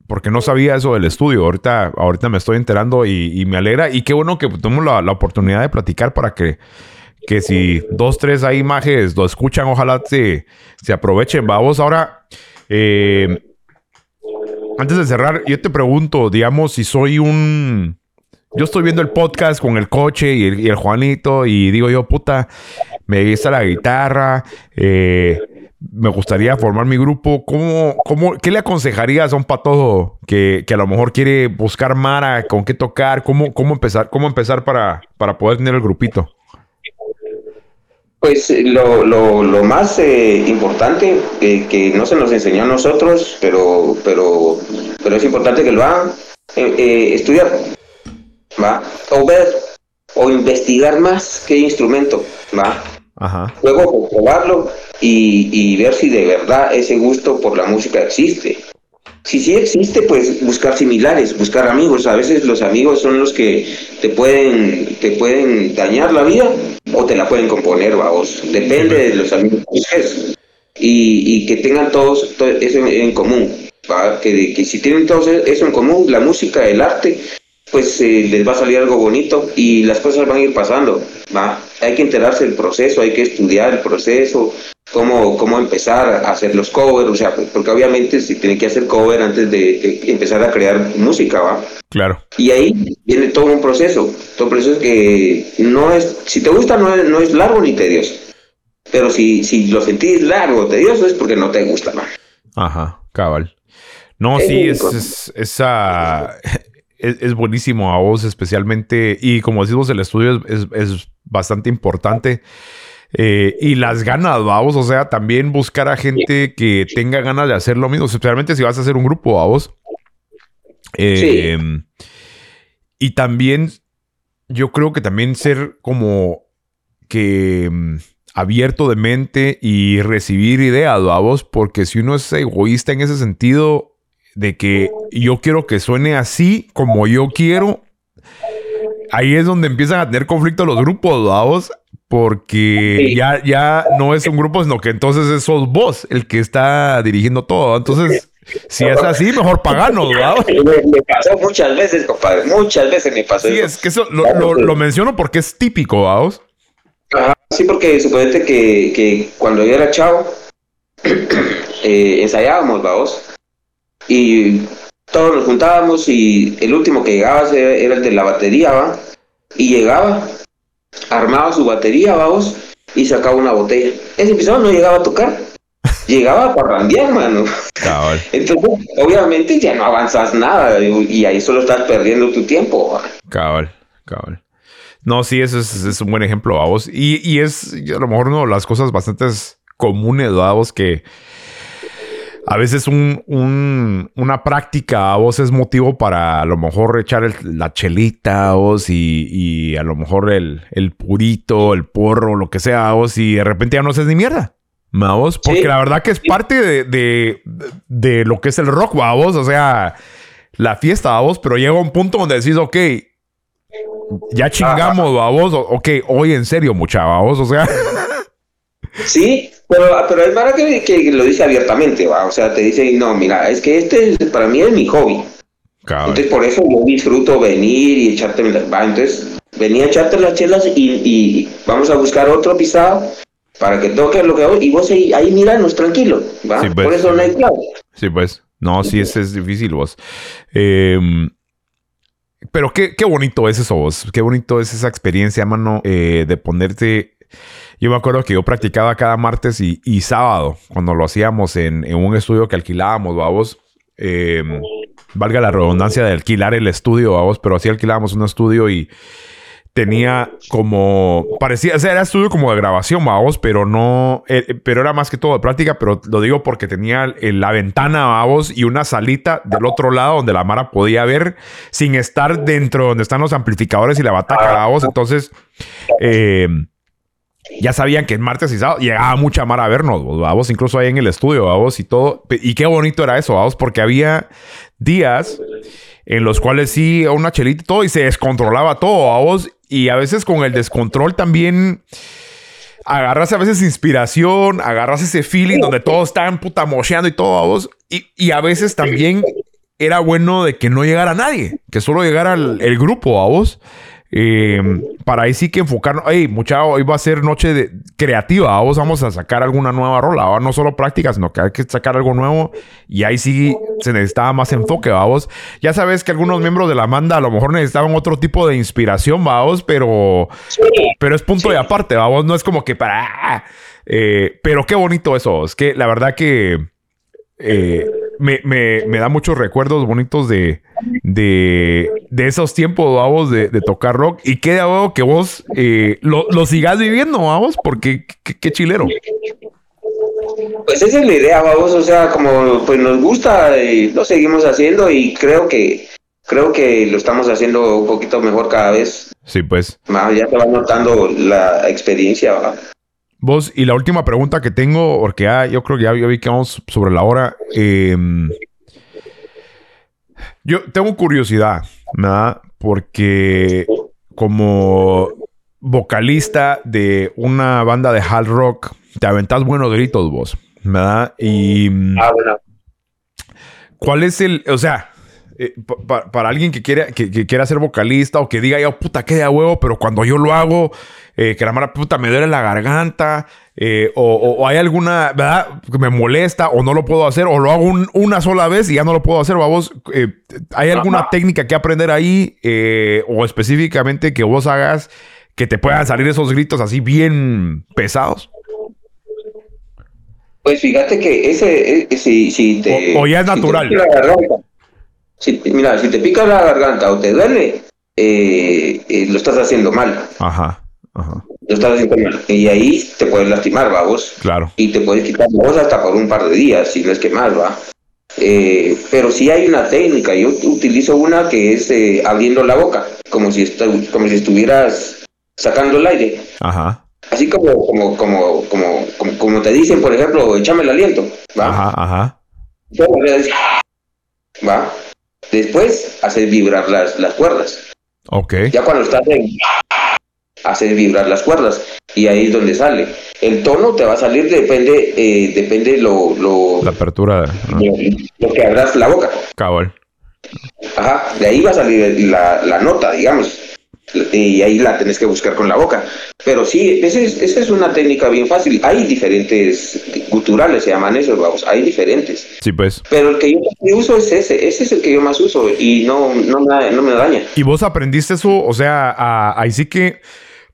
porque no sabía eso del estudio. Ahorita, ahorita me estoy enterando y, y me alegra. Y qué bueno que tenemos la, la oportunidad de platicar para que, que si dos, tres ahí majes lo escuchan, ojalá se, se aprovechen. Vamos ahora. eh, antes de cerrar, yo te pregunto, digamos, si soy un... Yo estoy viendo el podcast con el coche y el, y el Juanito y digo yo, puta, me gusta la guitarra, eh, me gustaría formar mi grupo. ¿Cómo, cómo, ¿Qué le aconsejarías a un patojo que, que a lo mejor quiere buscar Mara, con qué tocar? ¿Cómo, cómo empezar, cómo empezar para, para poder tener el grupito? Pues eh, lo, lo, lo más eh, importante eh, que no se nos enseñó a nosotros, pero, pero, pero es importante que lo hagan, eh, eh, estudiar, ¿va? O ver, o investigar más qué instrumento, ¿va? Ajá. Luego comprobarlo y, y ver si de verdad ese gusto por la música existe. Si sí existe, pues buscar similares, buscar amigos. A veces los amigos son los que te pueden, te pueden dañar la vida o te la pueden componer, vamos. Depende de los amigos que busques. Y, y que tengan todos todo eso en, en común. ¿va? Que, que si tienen todos eso en común, la música, el arte, pues eh, les va a salir algo bonito y las cosas van a ir pasando. ¿va? Hay que enterarse del proceso, hay que estudiar el proceso, cómo, cómo empezar a hacer los covers, o sea, porque obviamente se tiene que hacer cover antes de, de empezar a crear música, ¿va? Claro. Y ahí viene todo un proceso, todo un proceso que no es, si te gusta no es, no es largo ni tedioso, pero si, si lo sentís largo o tedioso es porque no te gusta, ¿va? Ajá, cabal. No, Es sí, es, es, esa- es, es buenísimo a vos especialmente. Y como decimos, el estudio es, es- es bastante importante. Eh, y las ganas, vamos, o sea, también buscar a gente que tenga ganas de hacer lo mismo, especialmente si vas a hacer un grupo, vamos. Eh, Y también, yo creo que también ser como que mm, abierto de mente y recibir ideas, vamos, porque si uno es egoísta en ese sentido de que yo quiero que suene así como yo quiero, ahí es donde empiezan a tener conflicto los grupos, vamos, porque Sí. ya, ya no es un grupo, sino que entonces es sos vos el que está dirigiendo todo. Entonces, si es así, mejor paganos, vamos. Me, me pasó muchas veces, compadre, muchas veces me pasó Sí, eso. es que eso lo, lo- lo menciono porque es típico, vamos. Ajá, sí, porque suponete que, que cuando yo era chavo, eh, ensayábamos, vamos, y todos nos juntábamos y el último que llegaba era el de la batería, va, y llegaba, armaba su batería, vamos, y sacaba una botella. Ese episodio no llegaba a tocar, llegaba a parrandear, mano. Cabal. Entonces, obviamente ya no avanzas nada y, ahí solo estás perdiendo tu tiempo. va. Cabal, cabal. No, sí, eso es, es un buen ejemplo, vamos. Y, y es a lo mejor una de las cosas bastante comunes, vamos, que a veces un, un- una práctica a vos es motivo para a lo mejor echar el- la chelita a vos y, y a lo mejor el, el purito, el porro, lo que sea a vos y de repente ya no haces ni mierda. ¿va vos? Porque Sí. la verdad que es parte de, de, de lo que es el rock, ¿va vos? O sea, la fiesta, ¿va vos? Pero llega un punto donde decís, ok, ya chingamos, ¿va vos? Ok, hoy en serio, mucha, ¿va vos? O sea, Sí, pero, pero es para que, que lo dice abiertamente, ¿va? O sea, te dice, no, mira, es que este es- para mí es mi hobby. cabal. Entonces, por eso yo disfruto venir y echarte las... Va, entonces, venía a echarte las chelas y, y vamos a buscar otro pisado para que toque lo que hago y vos ahí, ahí míranos tranquilo, ¿va? Sí, pues. por eso no hay clave. Sí, pues. No, sí, es, es difícil, vos. Em, pero qué, qué bonito es eso, vos. Qué bonito es esa experiencia, mano, eh, de ponerte. Yo me acuerdo que yo practicaba cada martes y, y sábado, cuando lo hacíamos en, en un estudio que alquilábamos, vamos. Em, valga la redundancia de alquilar el estudio, vamos, pero así alquilábamos un estudio y tenía como parecía, o sea, era estudio como de grabación, babos, pero no, eh, pero era más que todo de práctica, pero lo digo porque tenía la ventana, babos, y una salita del otro lado donde la Mara podía ver sin estar dentro donde están los amplificadores y la bataca, babos. Entonces, eh, ya sabían que en martes y sábado llegaba mucha Mara a vernos, babos, incluso ahí en el estudio, babos, y todo. Y qué bonito era eso, babos, porque había días en los cuales sí, una chelita y todo, y se descontrolaba todo, babos, y a veces con el descontrol también agarras a veces inspiración, agarras ese feeling donde todos están puta mocheando y todo, babos, y, y a veces también era bueno de que no llegara nadie, que solo llegara el, el grupo, babos. Eh, para ahí sí que enfocarnos. Hey, mucha, hoy va a ser noche de, creativa. Vamos, vamos a sacar alguna nueva rola. ¿va? No solo práctica, sino que hay que sacar algo nuevo. Y ahí sí se necesitaba más enfoque, vamos. Ya sabes que algunos miembros de la banda a lo mejor necesitaban otro tipo de inspiración, vamos, pero, pero es punto de aparte, vamos. No es como que para. eh, pero qué bonito eso. Es que la verdad que eh, me, me- me da muchos recuerdos bonitos de, de, de esos tiempos, vamos, de, de tocar rock. Y qué de huevo que vos eh, lo, lo sigas viviendo, vamos, porque qué, chilero. Pues esa es la idea, vamos, o sea, como pues nos gusta, eh, lo seguimos haciendo y creo que creo que lo estamos haciendo un poquito mejor cada vez. Sí, pues. Más, ya se va notando la experiencia. ¿va? Vos, y la última pregunta que tengo, porque ya, yo creo que ya, ya vi que vamos sobre la hora. eh, yo tengo curiosidad, ¿verdad? Porque como vocalista de una banda de hard rock, te aventás buenos gritos vos, ¿verdad? Y Ah, bueno. ¿cuál es el, o sea, eh, pa- pa- para alguien que quiera, que, que quiera ser vocalista o que diga yo, puta, qué de huevo, pero cuando yo lo hago, eh, que la mala puta me duele la garganta, eh, o, o- o hay alguna, ¿verdad? Que me molesta, o no lo puedo hacer, o lo hago un- una sola vez y ya no lo puedo hacer, vamos. ¿Hay alguna técnica que aprender ahí, o específicamente que vos hagas que te puedan salir esos gritos así bien pesados? Pues fíjate que ese, si, si te... O- o ya es si natural. pica la garganta, si- mira, si te pica la garganta o te duele, eh, eh, lo estás haciendo mal. Ajá, ajá, Lo estás haciendo mal. Y ahí te puedes lastimar, vamos. claro. y te puedes quitar la voz hasta por un par de días, si no es que más, va. Eh, pero sí hay una técnica, yo utilizo una que es eh, abriendo la boca, como si, como si estuvieras sacando el aire. Ajá, Así como, como, como, como, como, como te dicen, por ejemplo, échame el aliento, ¿va? ajá, ajá. ¿va? Después haces vibrar las, las cuerdas. Ok. Ya cuando estás en haces vibrar las cuerdas y ahí es donde sale. El tono te va a salir depende eh, depende lo lo, La apertura. lo, lo que abras la boca. cabal. Ajá, de ahí va a salir la, la nota, digamos. Y ahí la tenés que buscar con la boca. Pero sí, esa es, esa es una técnica bien fácil. Hay diferentes culturales, se llaman esos, vamos, hay diferentes. Sí, pues. Pero el que yo más uso es ese, ese es el que yo más uso y no, no, me, no me daña. ¿Y vos aprendiste eso? O sea, a- ahí sí que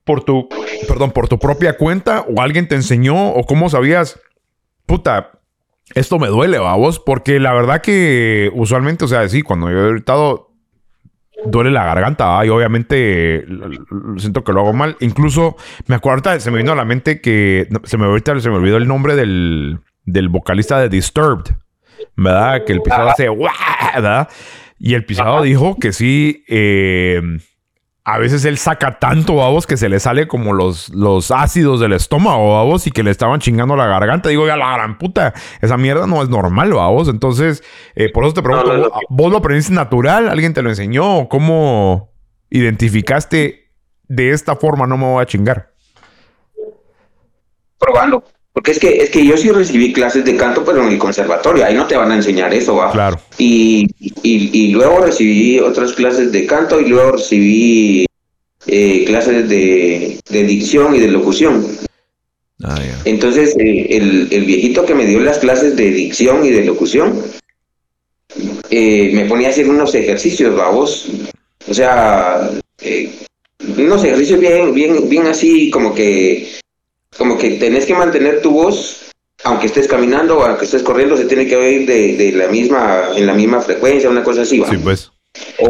por tu, perdón, por tu propia cuenta o alguien te enseñó o cómo sabías, puta, esto me duele, vos, porque la verdad que usualmente, o sea, sí, cuando yo he gritado, duele la garganta, y obviamente siento que lo hago mal. Incluso me acuerdo, ahorita se me vino a la mente que se me ahorita se me olvidó el nombre del, del vocalista de Disturbed, ¿verdad? Que el pisado hace "Guau", ¿verdad? Y el pisado dijo que sí, eh, a veces él saca tanto babos que se le sale como los, los ácidos del estómago, babos, y que le estaban chingando la garganta. Digo, ya la gran puta, esa mierda no es normal, babos. Entonces, eh, por eso te pregunto, No, no, no. ¿vos- ¿vos lo aprendiste natural? ¿Alguien te lo enseñó? ¿O ¿Cómo identificaste de esta forma no me voy a chingar? probando. Porque es que, es que yo sí recibí clases de canto, pero en el conservatorio, ahí no te van a enseñar eso, va. Claro. Y, y, y luego recibí otras clases de canto y luego recibí eh, clases de, de dicción y de locución. Ah, ya. Entonces, eh, el, el viejito que me dio las clases de dicción y de locución, eh, me ponía a hacer unos ejercicios, babos. O sea, unos ejercicios bien, bien, bien así, como que, como que tenés que mantener tu voz, aunque estés caminando o aunque estés corriendo, se tiene que oír de, de la misma, en la misma frecuencia, una cosa así, ¿va? Sí, pues. o,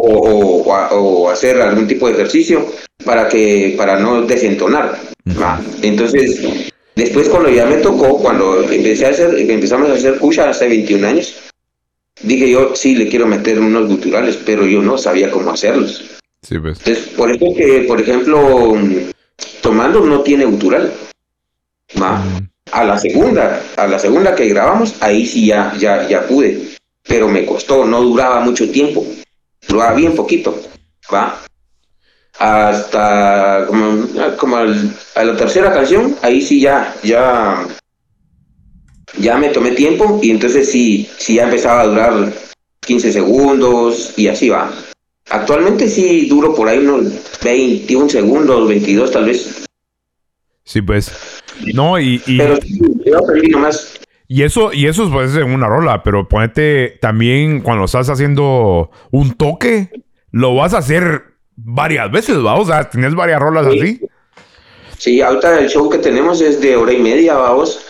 o- hacer algún tipo de ejercicio para que para no desentonar. ¿va? Entonces, después cuando ya me tocó, cuando empecé a hacer, empezamos a hacer cucha hace 21 años, dije yo, sí, le quiero meter unos guturales, pero yo no sabía cómo hacerlos. Sí, pues. Entonces, por eso que, por ejemplo, Tomando no tiene gutural. ¿Va? A la segunda, a la segunda que grabamos, ahí sí ya, ya, ya pude. Pero me costó, no duraba mucho tiempo. Duraba bien poquito. ¿Va? Hasta como, como al- a la tercera canción, ahí sí ya, ya, ya me tomé tiempo y entonces sí, sí ya empezaba a durar 15 segundos y así va. Actualmente sí duro por ahí unos 21 segundos, 22 tal vez. Sí, pues. No, y, y, Pero sí, yo aprendí nomás. y eso, y eso es pues una rola, pero ponete también cuando estás haciendo un toque, lo vas a hacer varias veces, ¿va? O sea, tienes varias rolas Sí. así. Sí, ahorita el show que tenemos es de hora y media, vamos,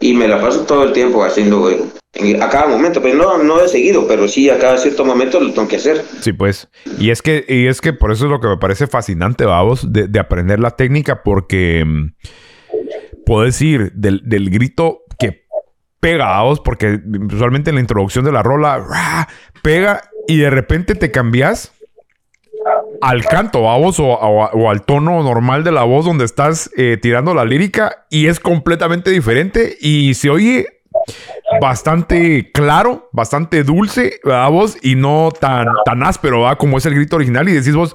y me la paso todo el tiempo haciendo en- a cada momento, pero no, no de seguido, pero sí a cada cierto momento lo tengo que hacer. Sí, pues. Y es que, y es que por eso es lo que me parece fascinante, vamos, de, de aprender la técnica, porque mm, puedes ir del, del grito que pega, vamos, porque usualmente en la introducción de la rola, pega y de repente te cambias al canto, vamos, o, o- o al tono normal de la voz donde estás eh, tirando la lírica y es completamente diferente y se oye bastante claro, bastante dulce, ¿verdad vos? Y no tan, tan áspero, ¿verdad? Como es el grito original. Y decís vos,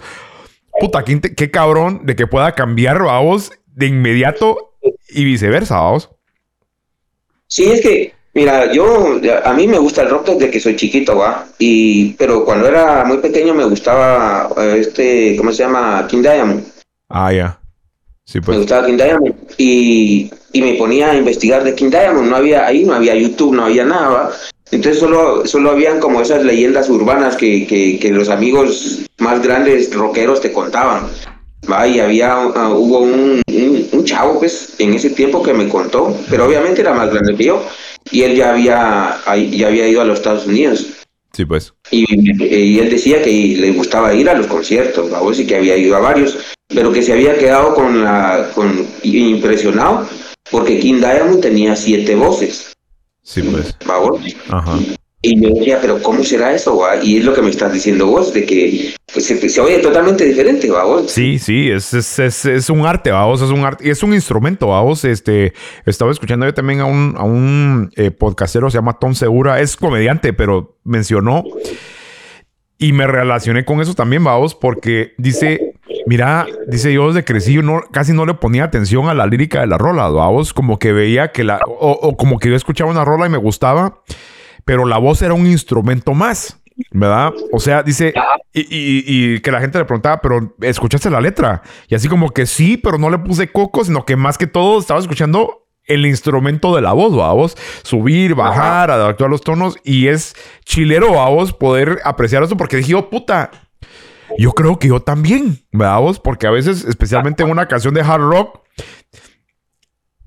puta, qué, qué cabrón de que pueda cambiar, ¿verdad vos? De inmediato y viceversa, ¿verdad vos? Sí, es que, mira, yo, a mí me gusta el rock desde que soy chiquito, ¿va? Y, pero cuando era muy pequeño me gustaba este, ¿cómo se llama? King Diamond. Ah, ya. Sí, Me pues. gustaba King Diamond. Y, y me ponía a investigar de King Diamond. No había, ahí no había YouTube, no había nada, ¿va? Entonces solo, solo habían como esas leyendas urbanas que, que, que los amigos más grandes rockeros te contaban. ¿va? Y había, ah, hubo un, un, un chavo, pues, en ese tiempo que me contó, pero obviamente era más grande que yo. Y él ya había, ya había ido a los Estados Unidos. Sí, pues. Y, y él decía que le gustaba ir a los conciertos, vamos, y que había ido a varios, pero que se había quedado con la, con, impresionado porque King Diamond tenía siete voces, Sí, pues. vamos. Ajá. Y yo decía, pero ¿cómo será eso? va? Y es lo que me estás diciendo vos, de que pues, se, se oye totalmente diferente, vamos. Sí, sí, es, es, es, es un arte, vamos, es un arte, y es un instrumento, vamos, este, estaba escuchando yo también a un, a un eh, podcastero, se llama Tom Segura, es comediante, pero mencionó, y me relacioné con eso también, vamos, porque dice, mira, dice yo desde crecí, yo no, casi no le ponía atención a la lírica de la rola, vamos, como que veía que la, o, o como que yo escuchaba una rola y me gustaba, pero la voz era un instrumento más. ¿Verdad? O sea, dice, y, y- y que la gente le preguntaba, pero ¿escuchaste la letra? Y así como que sí, pero no le puse coco, sino que más que todo estaba escuchando el instrumento de la voz, vos subir, bajar, adaptar los tonos y es chilero, vos poder apreciar eso porque dije, oh, puta, yo creo que yo también, ¿verdad vos? Porque a veces, especialmente en una canción de hard rock,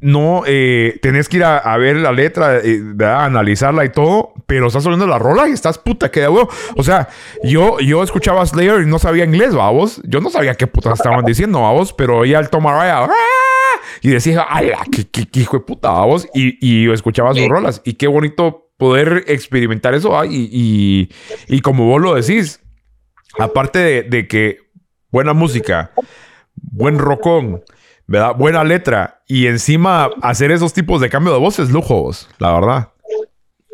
no eh, tenés que ir a, a ver la letra, eh, ¿verdad? analizarla y todo, pero estás oyendo la rola y estás puta que de huevo. O sea, yo, yo escuchaba Slayer y no sabía inglés, vamos. Yo no sabía qué putas estaban diciendo, vamos, pero oía el Tom Araya ¡ah! y decía, ¡ay, qué, qué- qué hijo de puta, vamos! Y, y yo escuchaba sus rolas. Y qué bonito poder experimentar eso, ¿ah? y, y, y como vos lo decís, aparte de, que buena música, buen rocón, ¿verdad? Buena letra. Y encima hacer esos tipos de cambio de voces, lujos, la verdad.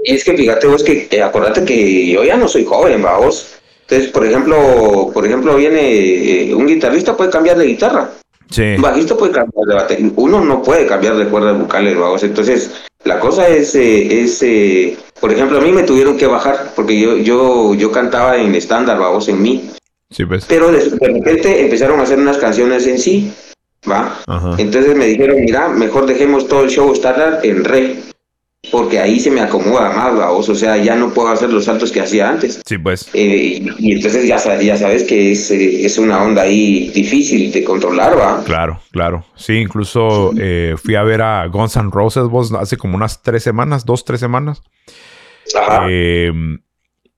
Y es que fíjate vos que, eh, acordate que yo ya no soy joven, vamos. Entonces, por ejemplo, por ejemplo, viene eh, un guitarrista puede cambiar de guitarra. Sí. Un bajista puede cambiar de batería. Uno no puede cambiar de cuerdas vocales, vamos. Entonces, la cosa es, eh, es eh, por ejemplo, a mí me tuvieron que bajar porque yo, yo, yo cantaba en estándar, vamos, en mí. Sí, pues. Pero de, de repente empezaron a hacer unas canciones en sí, ¿va? Ajá. Entonces me dijeron, mira, mejor dejemos todo el show estándar en re, porque ahí se me acomoda más, vamos. O sea, ya no puedo hacer los saltos que hacía antes. Sí, pues. Eh, y entonces ya, ya sabes que es, eh, es una onda ahí difícil de controlar, ¿va? Claro, claro. Sí, incluso eh, fui a ver a Guns N' Roses vos hace como unas tres semanas, dos, tres semanas. Ajá.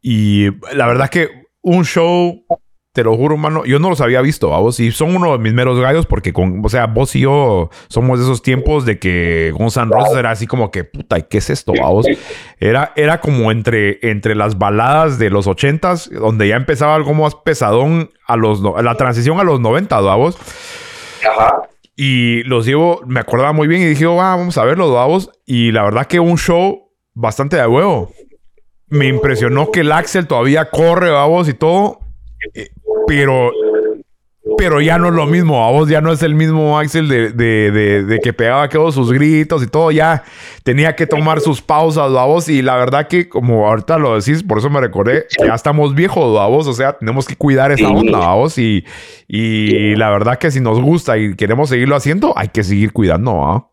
Y la verdad que un show te lo juro, mano, yo no los había visto, vos, y son uno de mis meros gallos porque con, o sea, vos y yo somos de esos tiempos de que Guns N' Roses era así como que, puta, ¿y qué es esto, vos? Era, era como entre, entre las baladas de los ochentas, donde ya empezaba algo más pesadón a los, la transición a los 90, vos. Ajá. Y los llevo, me acordaba muy bien y dije, "Va, vamos a ver los babos. Y la verdad que un show bastante de huevo. Me impresionó que el Axel todavía corre, babos, y todo. Pero, pero ya no es lo mismo, babos. Ya no es el mismo Axel de, de, de, que pegaba todos sus gritos y todo. Ya tenía que tomar sus pausas, babos. Y la verdad que, como ahorita lo decís, por eso me recordé, ya estamos viejos, babos. O sea, tenemos que cuidar esa onda, babos. Y, y la verdad que si nos gusta y queremos seguirlo haciendo, hay que seguir cuidando, ¿ah?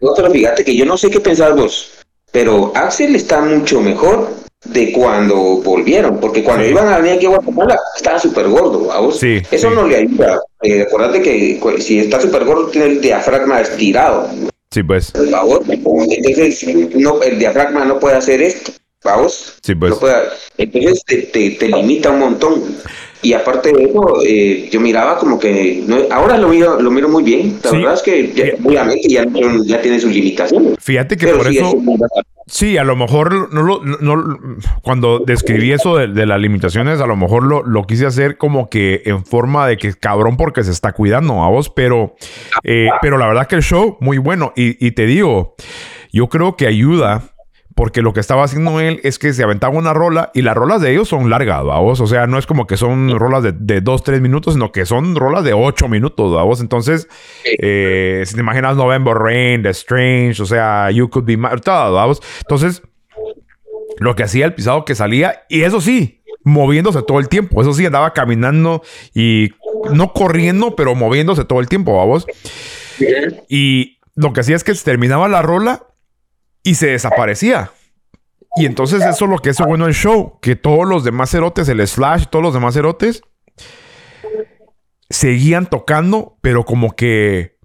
Otro, fíjate que yo no sé qué pensás vos, pero Axel está mucho mejor de cuando volvieron, porque cuando Sí. iban a venir aquí a Guatemala estaba súper gordo, ¿a vos? Sí, Eso sí. no le ayuda. Eh, acordate que si está súper gordo tiene el diafragma estirado, Sí, pues. ¿a vos? Entonces, no, el diafragma no puede hacer esto, ¿a vos? Sí, pues. No puede- entonces te, te, te limita un montón. Y aparte de eso, eh, yo miraba como que, no- ahora lo miro, lo miro muy bien. La Sí. verdad es que ya- obviamente ya, ya tiene sus limitaciones. Fíjate que Pero por sí, eso, es sí, a lo mejor no lo, no, no- cuando describí eso de, de las limitaciones, a lo mejor lo, lo quise hacer como que en forma de que cabrón porque se está cuidando a vos, pero, eh, pero la verdad que el show muy bueno y, y te digo, yo creo que ayuda. Porque lo que estaba haciendo él es que se aventaba una rola y las rolas de ellos son largas, vos. O sea, no es como que son rolas de, de dos, tres minutos, sino que son rolas de ocho minutos, vos. Entonces, eh, si te imaginas November Rain, The Strange, o sea, You Could Be Mine, todo, vamos. Entonces, lo que hacía el pisado que salía, y eso sí, moviéndose todo el tiempo. Eso sí, andaba caminando y no corriendo, pero moviéndose todo el tiempo, vamos. Y lo que hacía es que terminaba la rola y se desaparecía. Y entonces eso es lo que hizo bueno el show, que todos los demás erotes, el Slash, todos los demás erotes, seguían tocando, pero como que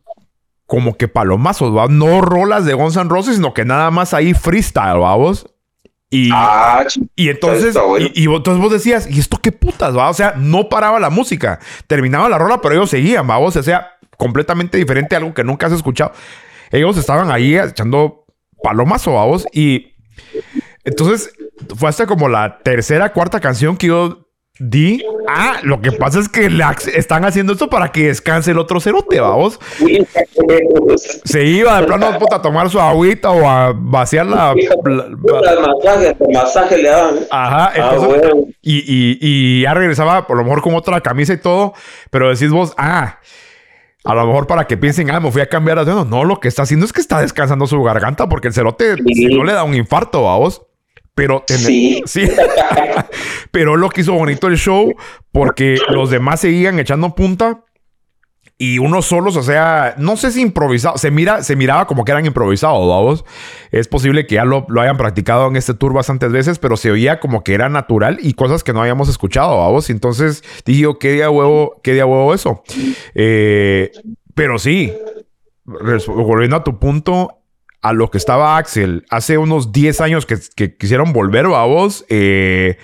como que palomazos, ¿va? No rolas de Guns N' Roses, sino que nada más ahí freestyle, vamos. Y, Ah, ch- y entonces, y, y entonces vos decías, ¿y esto qué putas, va? O sea, no paraba la música. Terminaba la rola, pero ellos seguían, va. O sea, completamente diferente a algo que nunca has escuchado. Ellos estaban ahí echando palomazo, va vos. Y entonces fue hasta como la tercera, cuarta canción que yo di. Ah, lo que pasa es que le ac- están haciendo esto para que descanse el otro cerote, vamos. Se iba de plano puta, a tomar su agüita o a vaciar la. la- masaje, masaje le daban. Ajá, Ah, bueno. y, y, y ya regresaba, por lo mejor con otra camisa y todo, pero decís vos, ah, a lo mejor para que piensen, ah, me fui a cambiar de atuendo. No, lo que está haciendo es que está descansando su garganta porque el cerote, Sí. si no le da un infarto a vos. Pero, Sí. sí. pero lo que hizo bonito el show porque los demás seguían echando punta y unos solos, o sea, no sé si improvisado, se mira, se miraba como que eran improvisados, vamos. Es posible que ya lo, lo hayan practicado en este tour bastantes veces, pero se oía como que era natural y cosas que no habíamos escuchado, vamos. Entonces dije, qué día huevo, qué día huevo eso. Eh, pero sí, volviendo a tu punto, a lo que estaba Axel hace unos 10 años que, que quisieron volver, vamos, eh,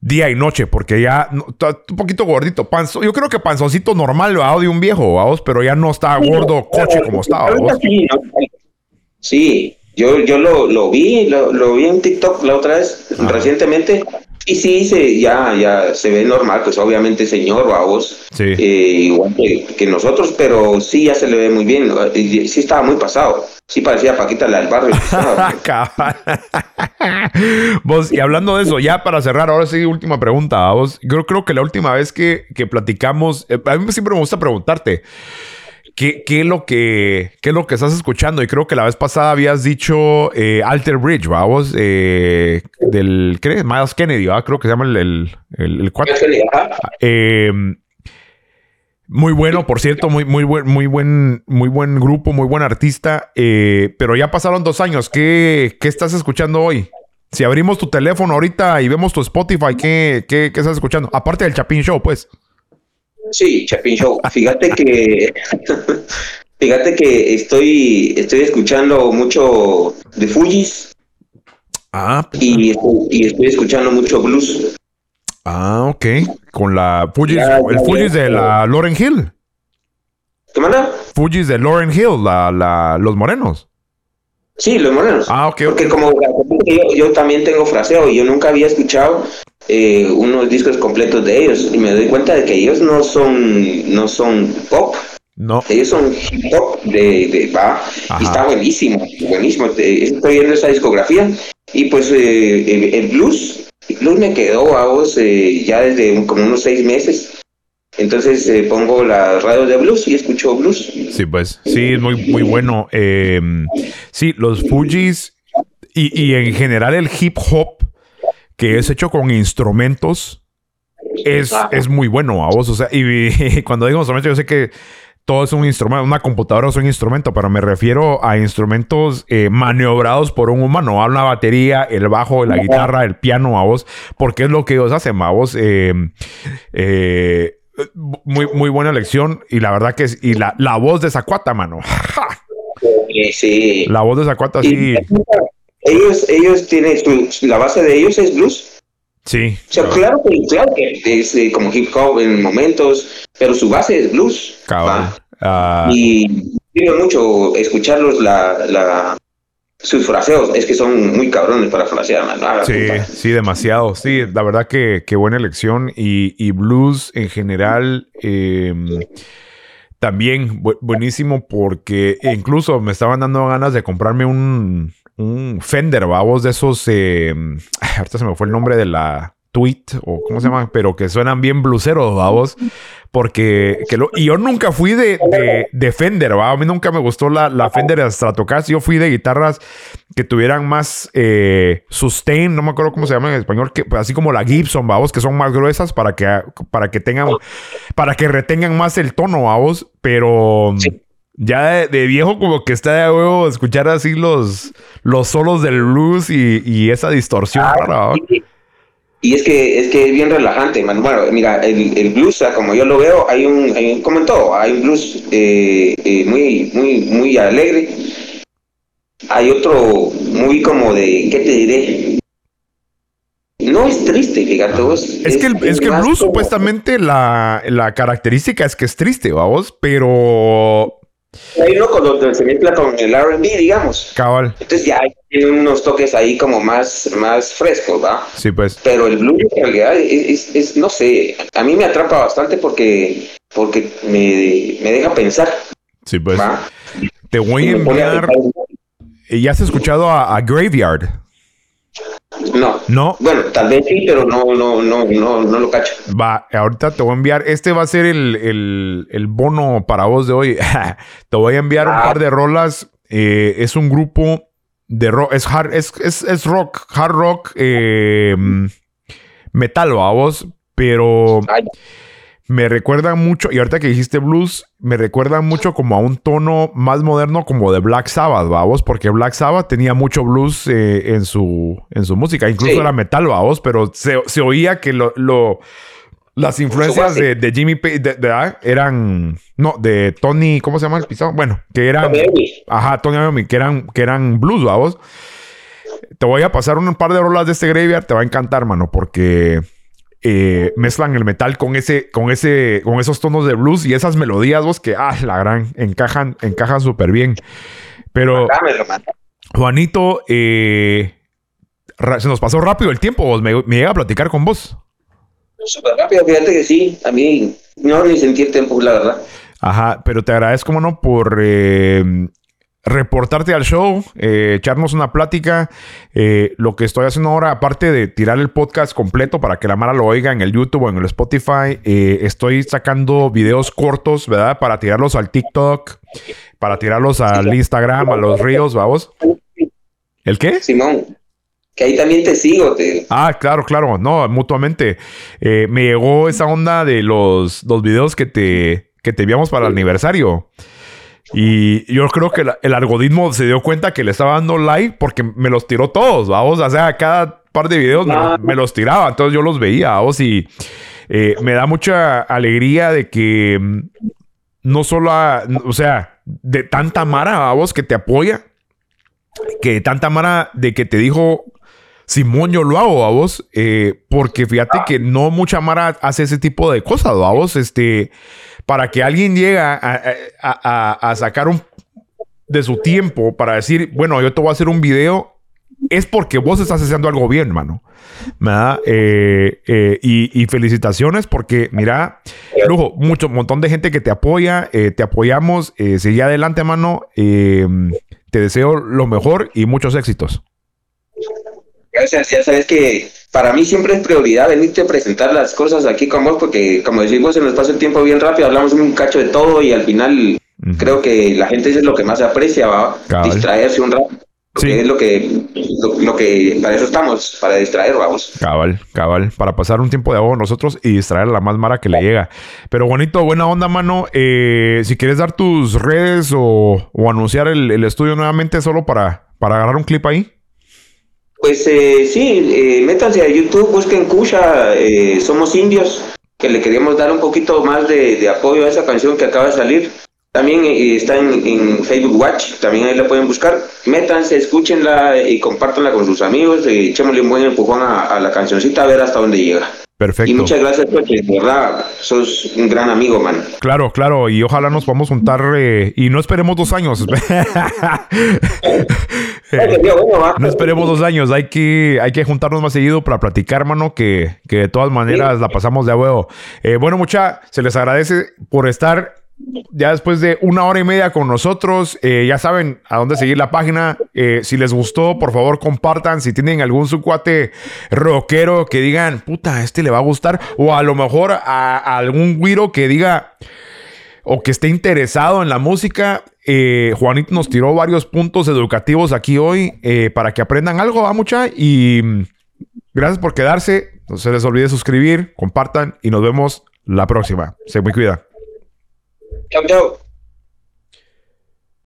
día y noche, porque ya no, está un poquito gordito, panzo, yo creo que panzoncito normal, ¿va? de un viejo, vamos, pero ya no está gordo coche como estaba, sí. Sí, yo, yo lo, lo vi, lo, lo vi en TikTok la otra vez, Ajá. recientemente, y sí, se, ya, ya se ve normal, pues obviamente señor, vos, Sí. eh, igual que, que nosotros, pero sí ya se le ve muy bien, sí estaba muy pasado, sí parecía Paquita la del barrio. Vos, y hablando de eso, ya para cerrar, ahora sí, última pregunta. Vos, yo creo que la última vez que, que platicamos, eh, a mí siempre me gusta preguntarte. ¿Qué, qué es lo que, ¿Qué es lo que estás escuchando? Y creo que la vez pasada habías dicho eh, Alter Bridge, ¿va? Vos, eh, del, ¿qué? Miles Kennedy, ¿va? Creo que se llama el, el, el. Eh, muy bueno, por cierto, muy, muy buen, muy buen, muy buen grupo, muy buen artista. pero ya pasaron dos años. ¿Qué, qué estás escuchando hoy? Si abrimos tu teléfono ahorita y vemos tu Spotify, ¿qué, qué, qué estás escuchando? Aparte del Chapin Show, pues. Sí, Chapin Show. Fíjate que fíjate que estoy estoy escuchando mucho de Fujis Ah, y, y estoy escuchando mucho blues. Ah, ok. Con la Fuji, Ya, el ya, Fuji ya. de la Lauren Hill. ¿Qué manda? Fuji de Lauren Hill, la, la, los morenos. Sí, los morenos. Ah, ok, Porque como yo, yo también tengo fraseo y yo nunca había escuchado eh, unos discos completos de ellos y me doy cuenta de que ellos no son no son pop, No. ellos son hip hop de, de va y está buenísimo, buenísimo. Estoy viendo esa discografía y pues eh, el, el blues, el blues me quedó a vos eh, ya desde como unos seis meses. Entonces eh, pongo la radio de blues y escucho blues. Sí, pues. Sí, es muy, muy bueno. Eh, sí, los Fujis y, y en general el hip hop que es hecho con instrumentos es, es muy bueno a vos. O sea, y, cuando digo instrumento, yo sé que todo es un instrumento, una computadora es un instrumento, pero me refiero a instrumentos eh, maniobrados por un humano, a una batería, el bajo, la guitarra, el piano, a vos, porque es lo que ellos hacen, a vos. Eh, eh, muy, muy buena lección y la verdad que es, y la, la voz de Zacuata, mano. Eh, sí. La voz de Zacuata, Y sí. Ellos, ellos tienen su, la base de ellos es blues. Sí. O sea, claro que, claro que es eh, como hip hop en momentos, pero su base es blues. Ah, Y quiero mucho escucharlos, la, la, sus fraseos. Es que son muy cabrones para frasear. Ah, Sí, puta. sí, demasiado. Sí, la verdad que, que buena elección. Y, y blues en general eh, también bu- buenísimo porque incluso me estaban dando ganas de comprarme un, un Fender, babos, de esos... eh, ahorita se me fue el nombre de la tweet o cómo se llama, pero que suenan bien bluseros, babos. Porque que lo- y yo nunca fui de, de, de Fender, ¿va? A mí nunca me gustó la, la Fender Stratocaster. Yo fui de guitarras que tuvieran más eh, sustain, no me acuerdo cómo se llama en español, que, así como la Gibson, vamos, que son más gruesas para que, para que tengan, para que retengan más el tono, vamos. Pero ya de, de viejo, como que está de huevo escuchar así los, los solos del blues y, y esa distorsión rara, ¿va? Y, y es que es que es bien relajante, man. Bueno, mira, el, el blues, ah, como yo lo veo, hay un, hay un como en todo, hay un blues eh, eh, muy, muy, muy alegre. Hay otro muy como de, ¿qué te diré? No es triste, fíjate vos. Es que el, es que el blues como- supuestamente la, la característica es que es triste, vamos, pero Hay uno con donde se mezcla con el R&B, digamos. cabal, Entonces ya tiene unos toques ahí como más, más frescos, ¿va? sí pues. Pero el blues en realidad es, es- es, no sé, a mí me atrapa bastante porque, porque me, me deja pensar, Sí, pues. ¿va? Te voy a enviar. pensar. ¿Y ¿Ya has escuchado a, a Graveyard? No. No. Bueno, tal vez sí, pero no, no, no, no, no lo cacho. Va, ahorita te voy a enviar. Este va a ser el, el- el bono para vos de hoy. te voy a enviar un Ah. par de rolas. Eh, es un grupo de rock. Es, hard, es, es, es rock, hard rock, eh, metal, vos. Pero Ay, me recuerdan mucho, y ahorita que dijiste blues, me recuerdan mucho como a un tono más moderno como de Black Sabbath, vamos, porque Black Sabbath tenía mucho blues eh, en, su, en su música, incluso Sí. era metal, vamos, pero se, se oía que lo, lo- las influencias de, de Jimmy Page de- de- ah, eran, no, de Tony, ¿cómo se llama el pisado? Bueno, que eran, Iommi. ajá, Tony Iommi, que eran, que eran blues, vamos. Te voy a pasar un par de rolas de este Graveyard, te va a encantar, mano, porque eh, mezclan el metal con ese, con ese, con esos tonos de blues y esas melodías, vos, que ah, la gran, encajan, encajan súper bien. Pero. Juanito, eh, se nos pasó rápido el tiempo, vos. Me, me llega a platicar con vos. Súper rápido, fíjate que sí, a mí no ni sentí el tiempo, la verdad. Ajá, pero te agradezco, mano, por eh, reportarte al show, eh, echarnos una plática. Eh, lo que estoy haciendo ahora, aparte de tirar el podcast completo para que la Mara lo oiga en el YouTube o en el Spotify, eh, estoy sacando videos cortos, ¿verdad? Para tirarlos al TikTok, para tirarlos al Instagram, a los Reels, vamos. ¿El qué? Simón, que ahí también te sigo, te... Ah, claro, claro, no, mutuamente. Eh, me llegó esa onda de los, los videos que te, que te enviamos para el aniversario. Y yo creo que la- el algoritmo se dio cuenta que le estaba dando like porque me los tiró todos, vamos. O sea, cada par de videos me, los- me los tiraba, entonces yo los veía, vamos. Y eh, me da mucha alegría de que mm, no solo, a- o sea, de tanta Mara, vamos, que te apoya, que tanta Mara de que te dijo Simón, yo lo hago, a vos, eh, porque fíjate que no mucha Mara hace ese tipo de cosas, a vos, este, para que alguien llegue a, a- a- sacar un de su tiempo para decir, bueno, yo te voy a hacer un video, es porque vos estás haciendo algo bien, mano. Eh, eh, y, felicitaciones porque, mira, lujo, mucho, montón de gente que te apoya, eh, te apoyamos, sigue adelante, mano. te deseo lo mejor y muchos éxitos. Gracias, ya sabes que para mí siempre es prioridad venirte a presentar las cosas aquí con vos, porque como decimos, se nos pasa el tiempo bien rápido, hablamos un cacho de todo y al final creo que la gente es lo que más aprecia, ¿va? Cabal. distraerse un rato. Es lo que, lo, lo que, para eso estamos, para distraer, vamos. Cabal, cabal, para pasar un tiempo de agua nosotros y distraer a la más mara que le llega. Pero bonito, buena onda, mano. Eh, si quieres dar tus redes o, o anunciar el, el estudio nuevamente solo para, para agarrar un clip ahí. Pues eh, sí, eh, métanse a YouTube, busquen Kusha, eh, Somos Indios, que le queríamos dar un poquito más de, de apoyo a esa canción que acaba de salir. También eh, está en, en Facebook Watch, también ahí la pueden buscar. Métanse, escúchenla y compártanla con sus amigos. Y echémosle un buen empujón a, a la cancioncita a ver hasta dónde llega. Perfecto. Y muchas gracias porque de verdad sos un gran amigo, man. Claro, claro, y ojalá nos podamos juntar eh, y no esperemos dos años. No esperemos dos años, hay que, hay que juntarnos más seguido para platicar, mano, que, que de todas maneras la pasamos de a huevo. Eh, bueno, mucha, se les agradece por estar ya después de una hora y media con nosotros. Eh, ya saben a dónde seguir la página. Eh, si les gustó, por favor, compartan. Si tienen algún subcuate rockero que digan, puta, este le va a gustar. O a lo mejor a, algún güiro que diga o que esté interesado en la música. Eh, Juanito nos tiró varios puntos educativos aquí hoy para que aprendan algo, ¿va mucha? Y mm, gracias por quedarse. No se les olvide suscribir, compartan y nos vemos la próxima. Se me cuida. Ciao ciao.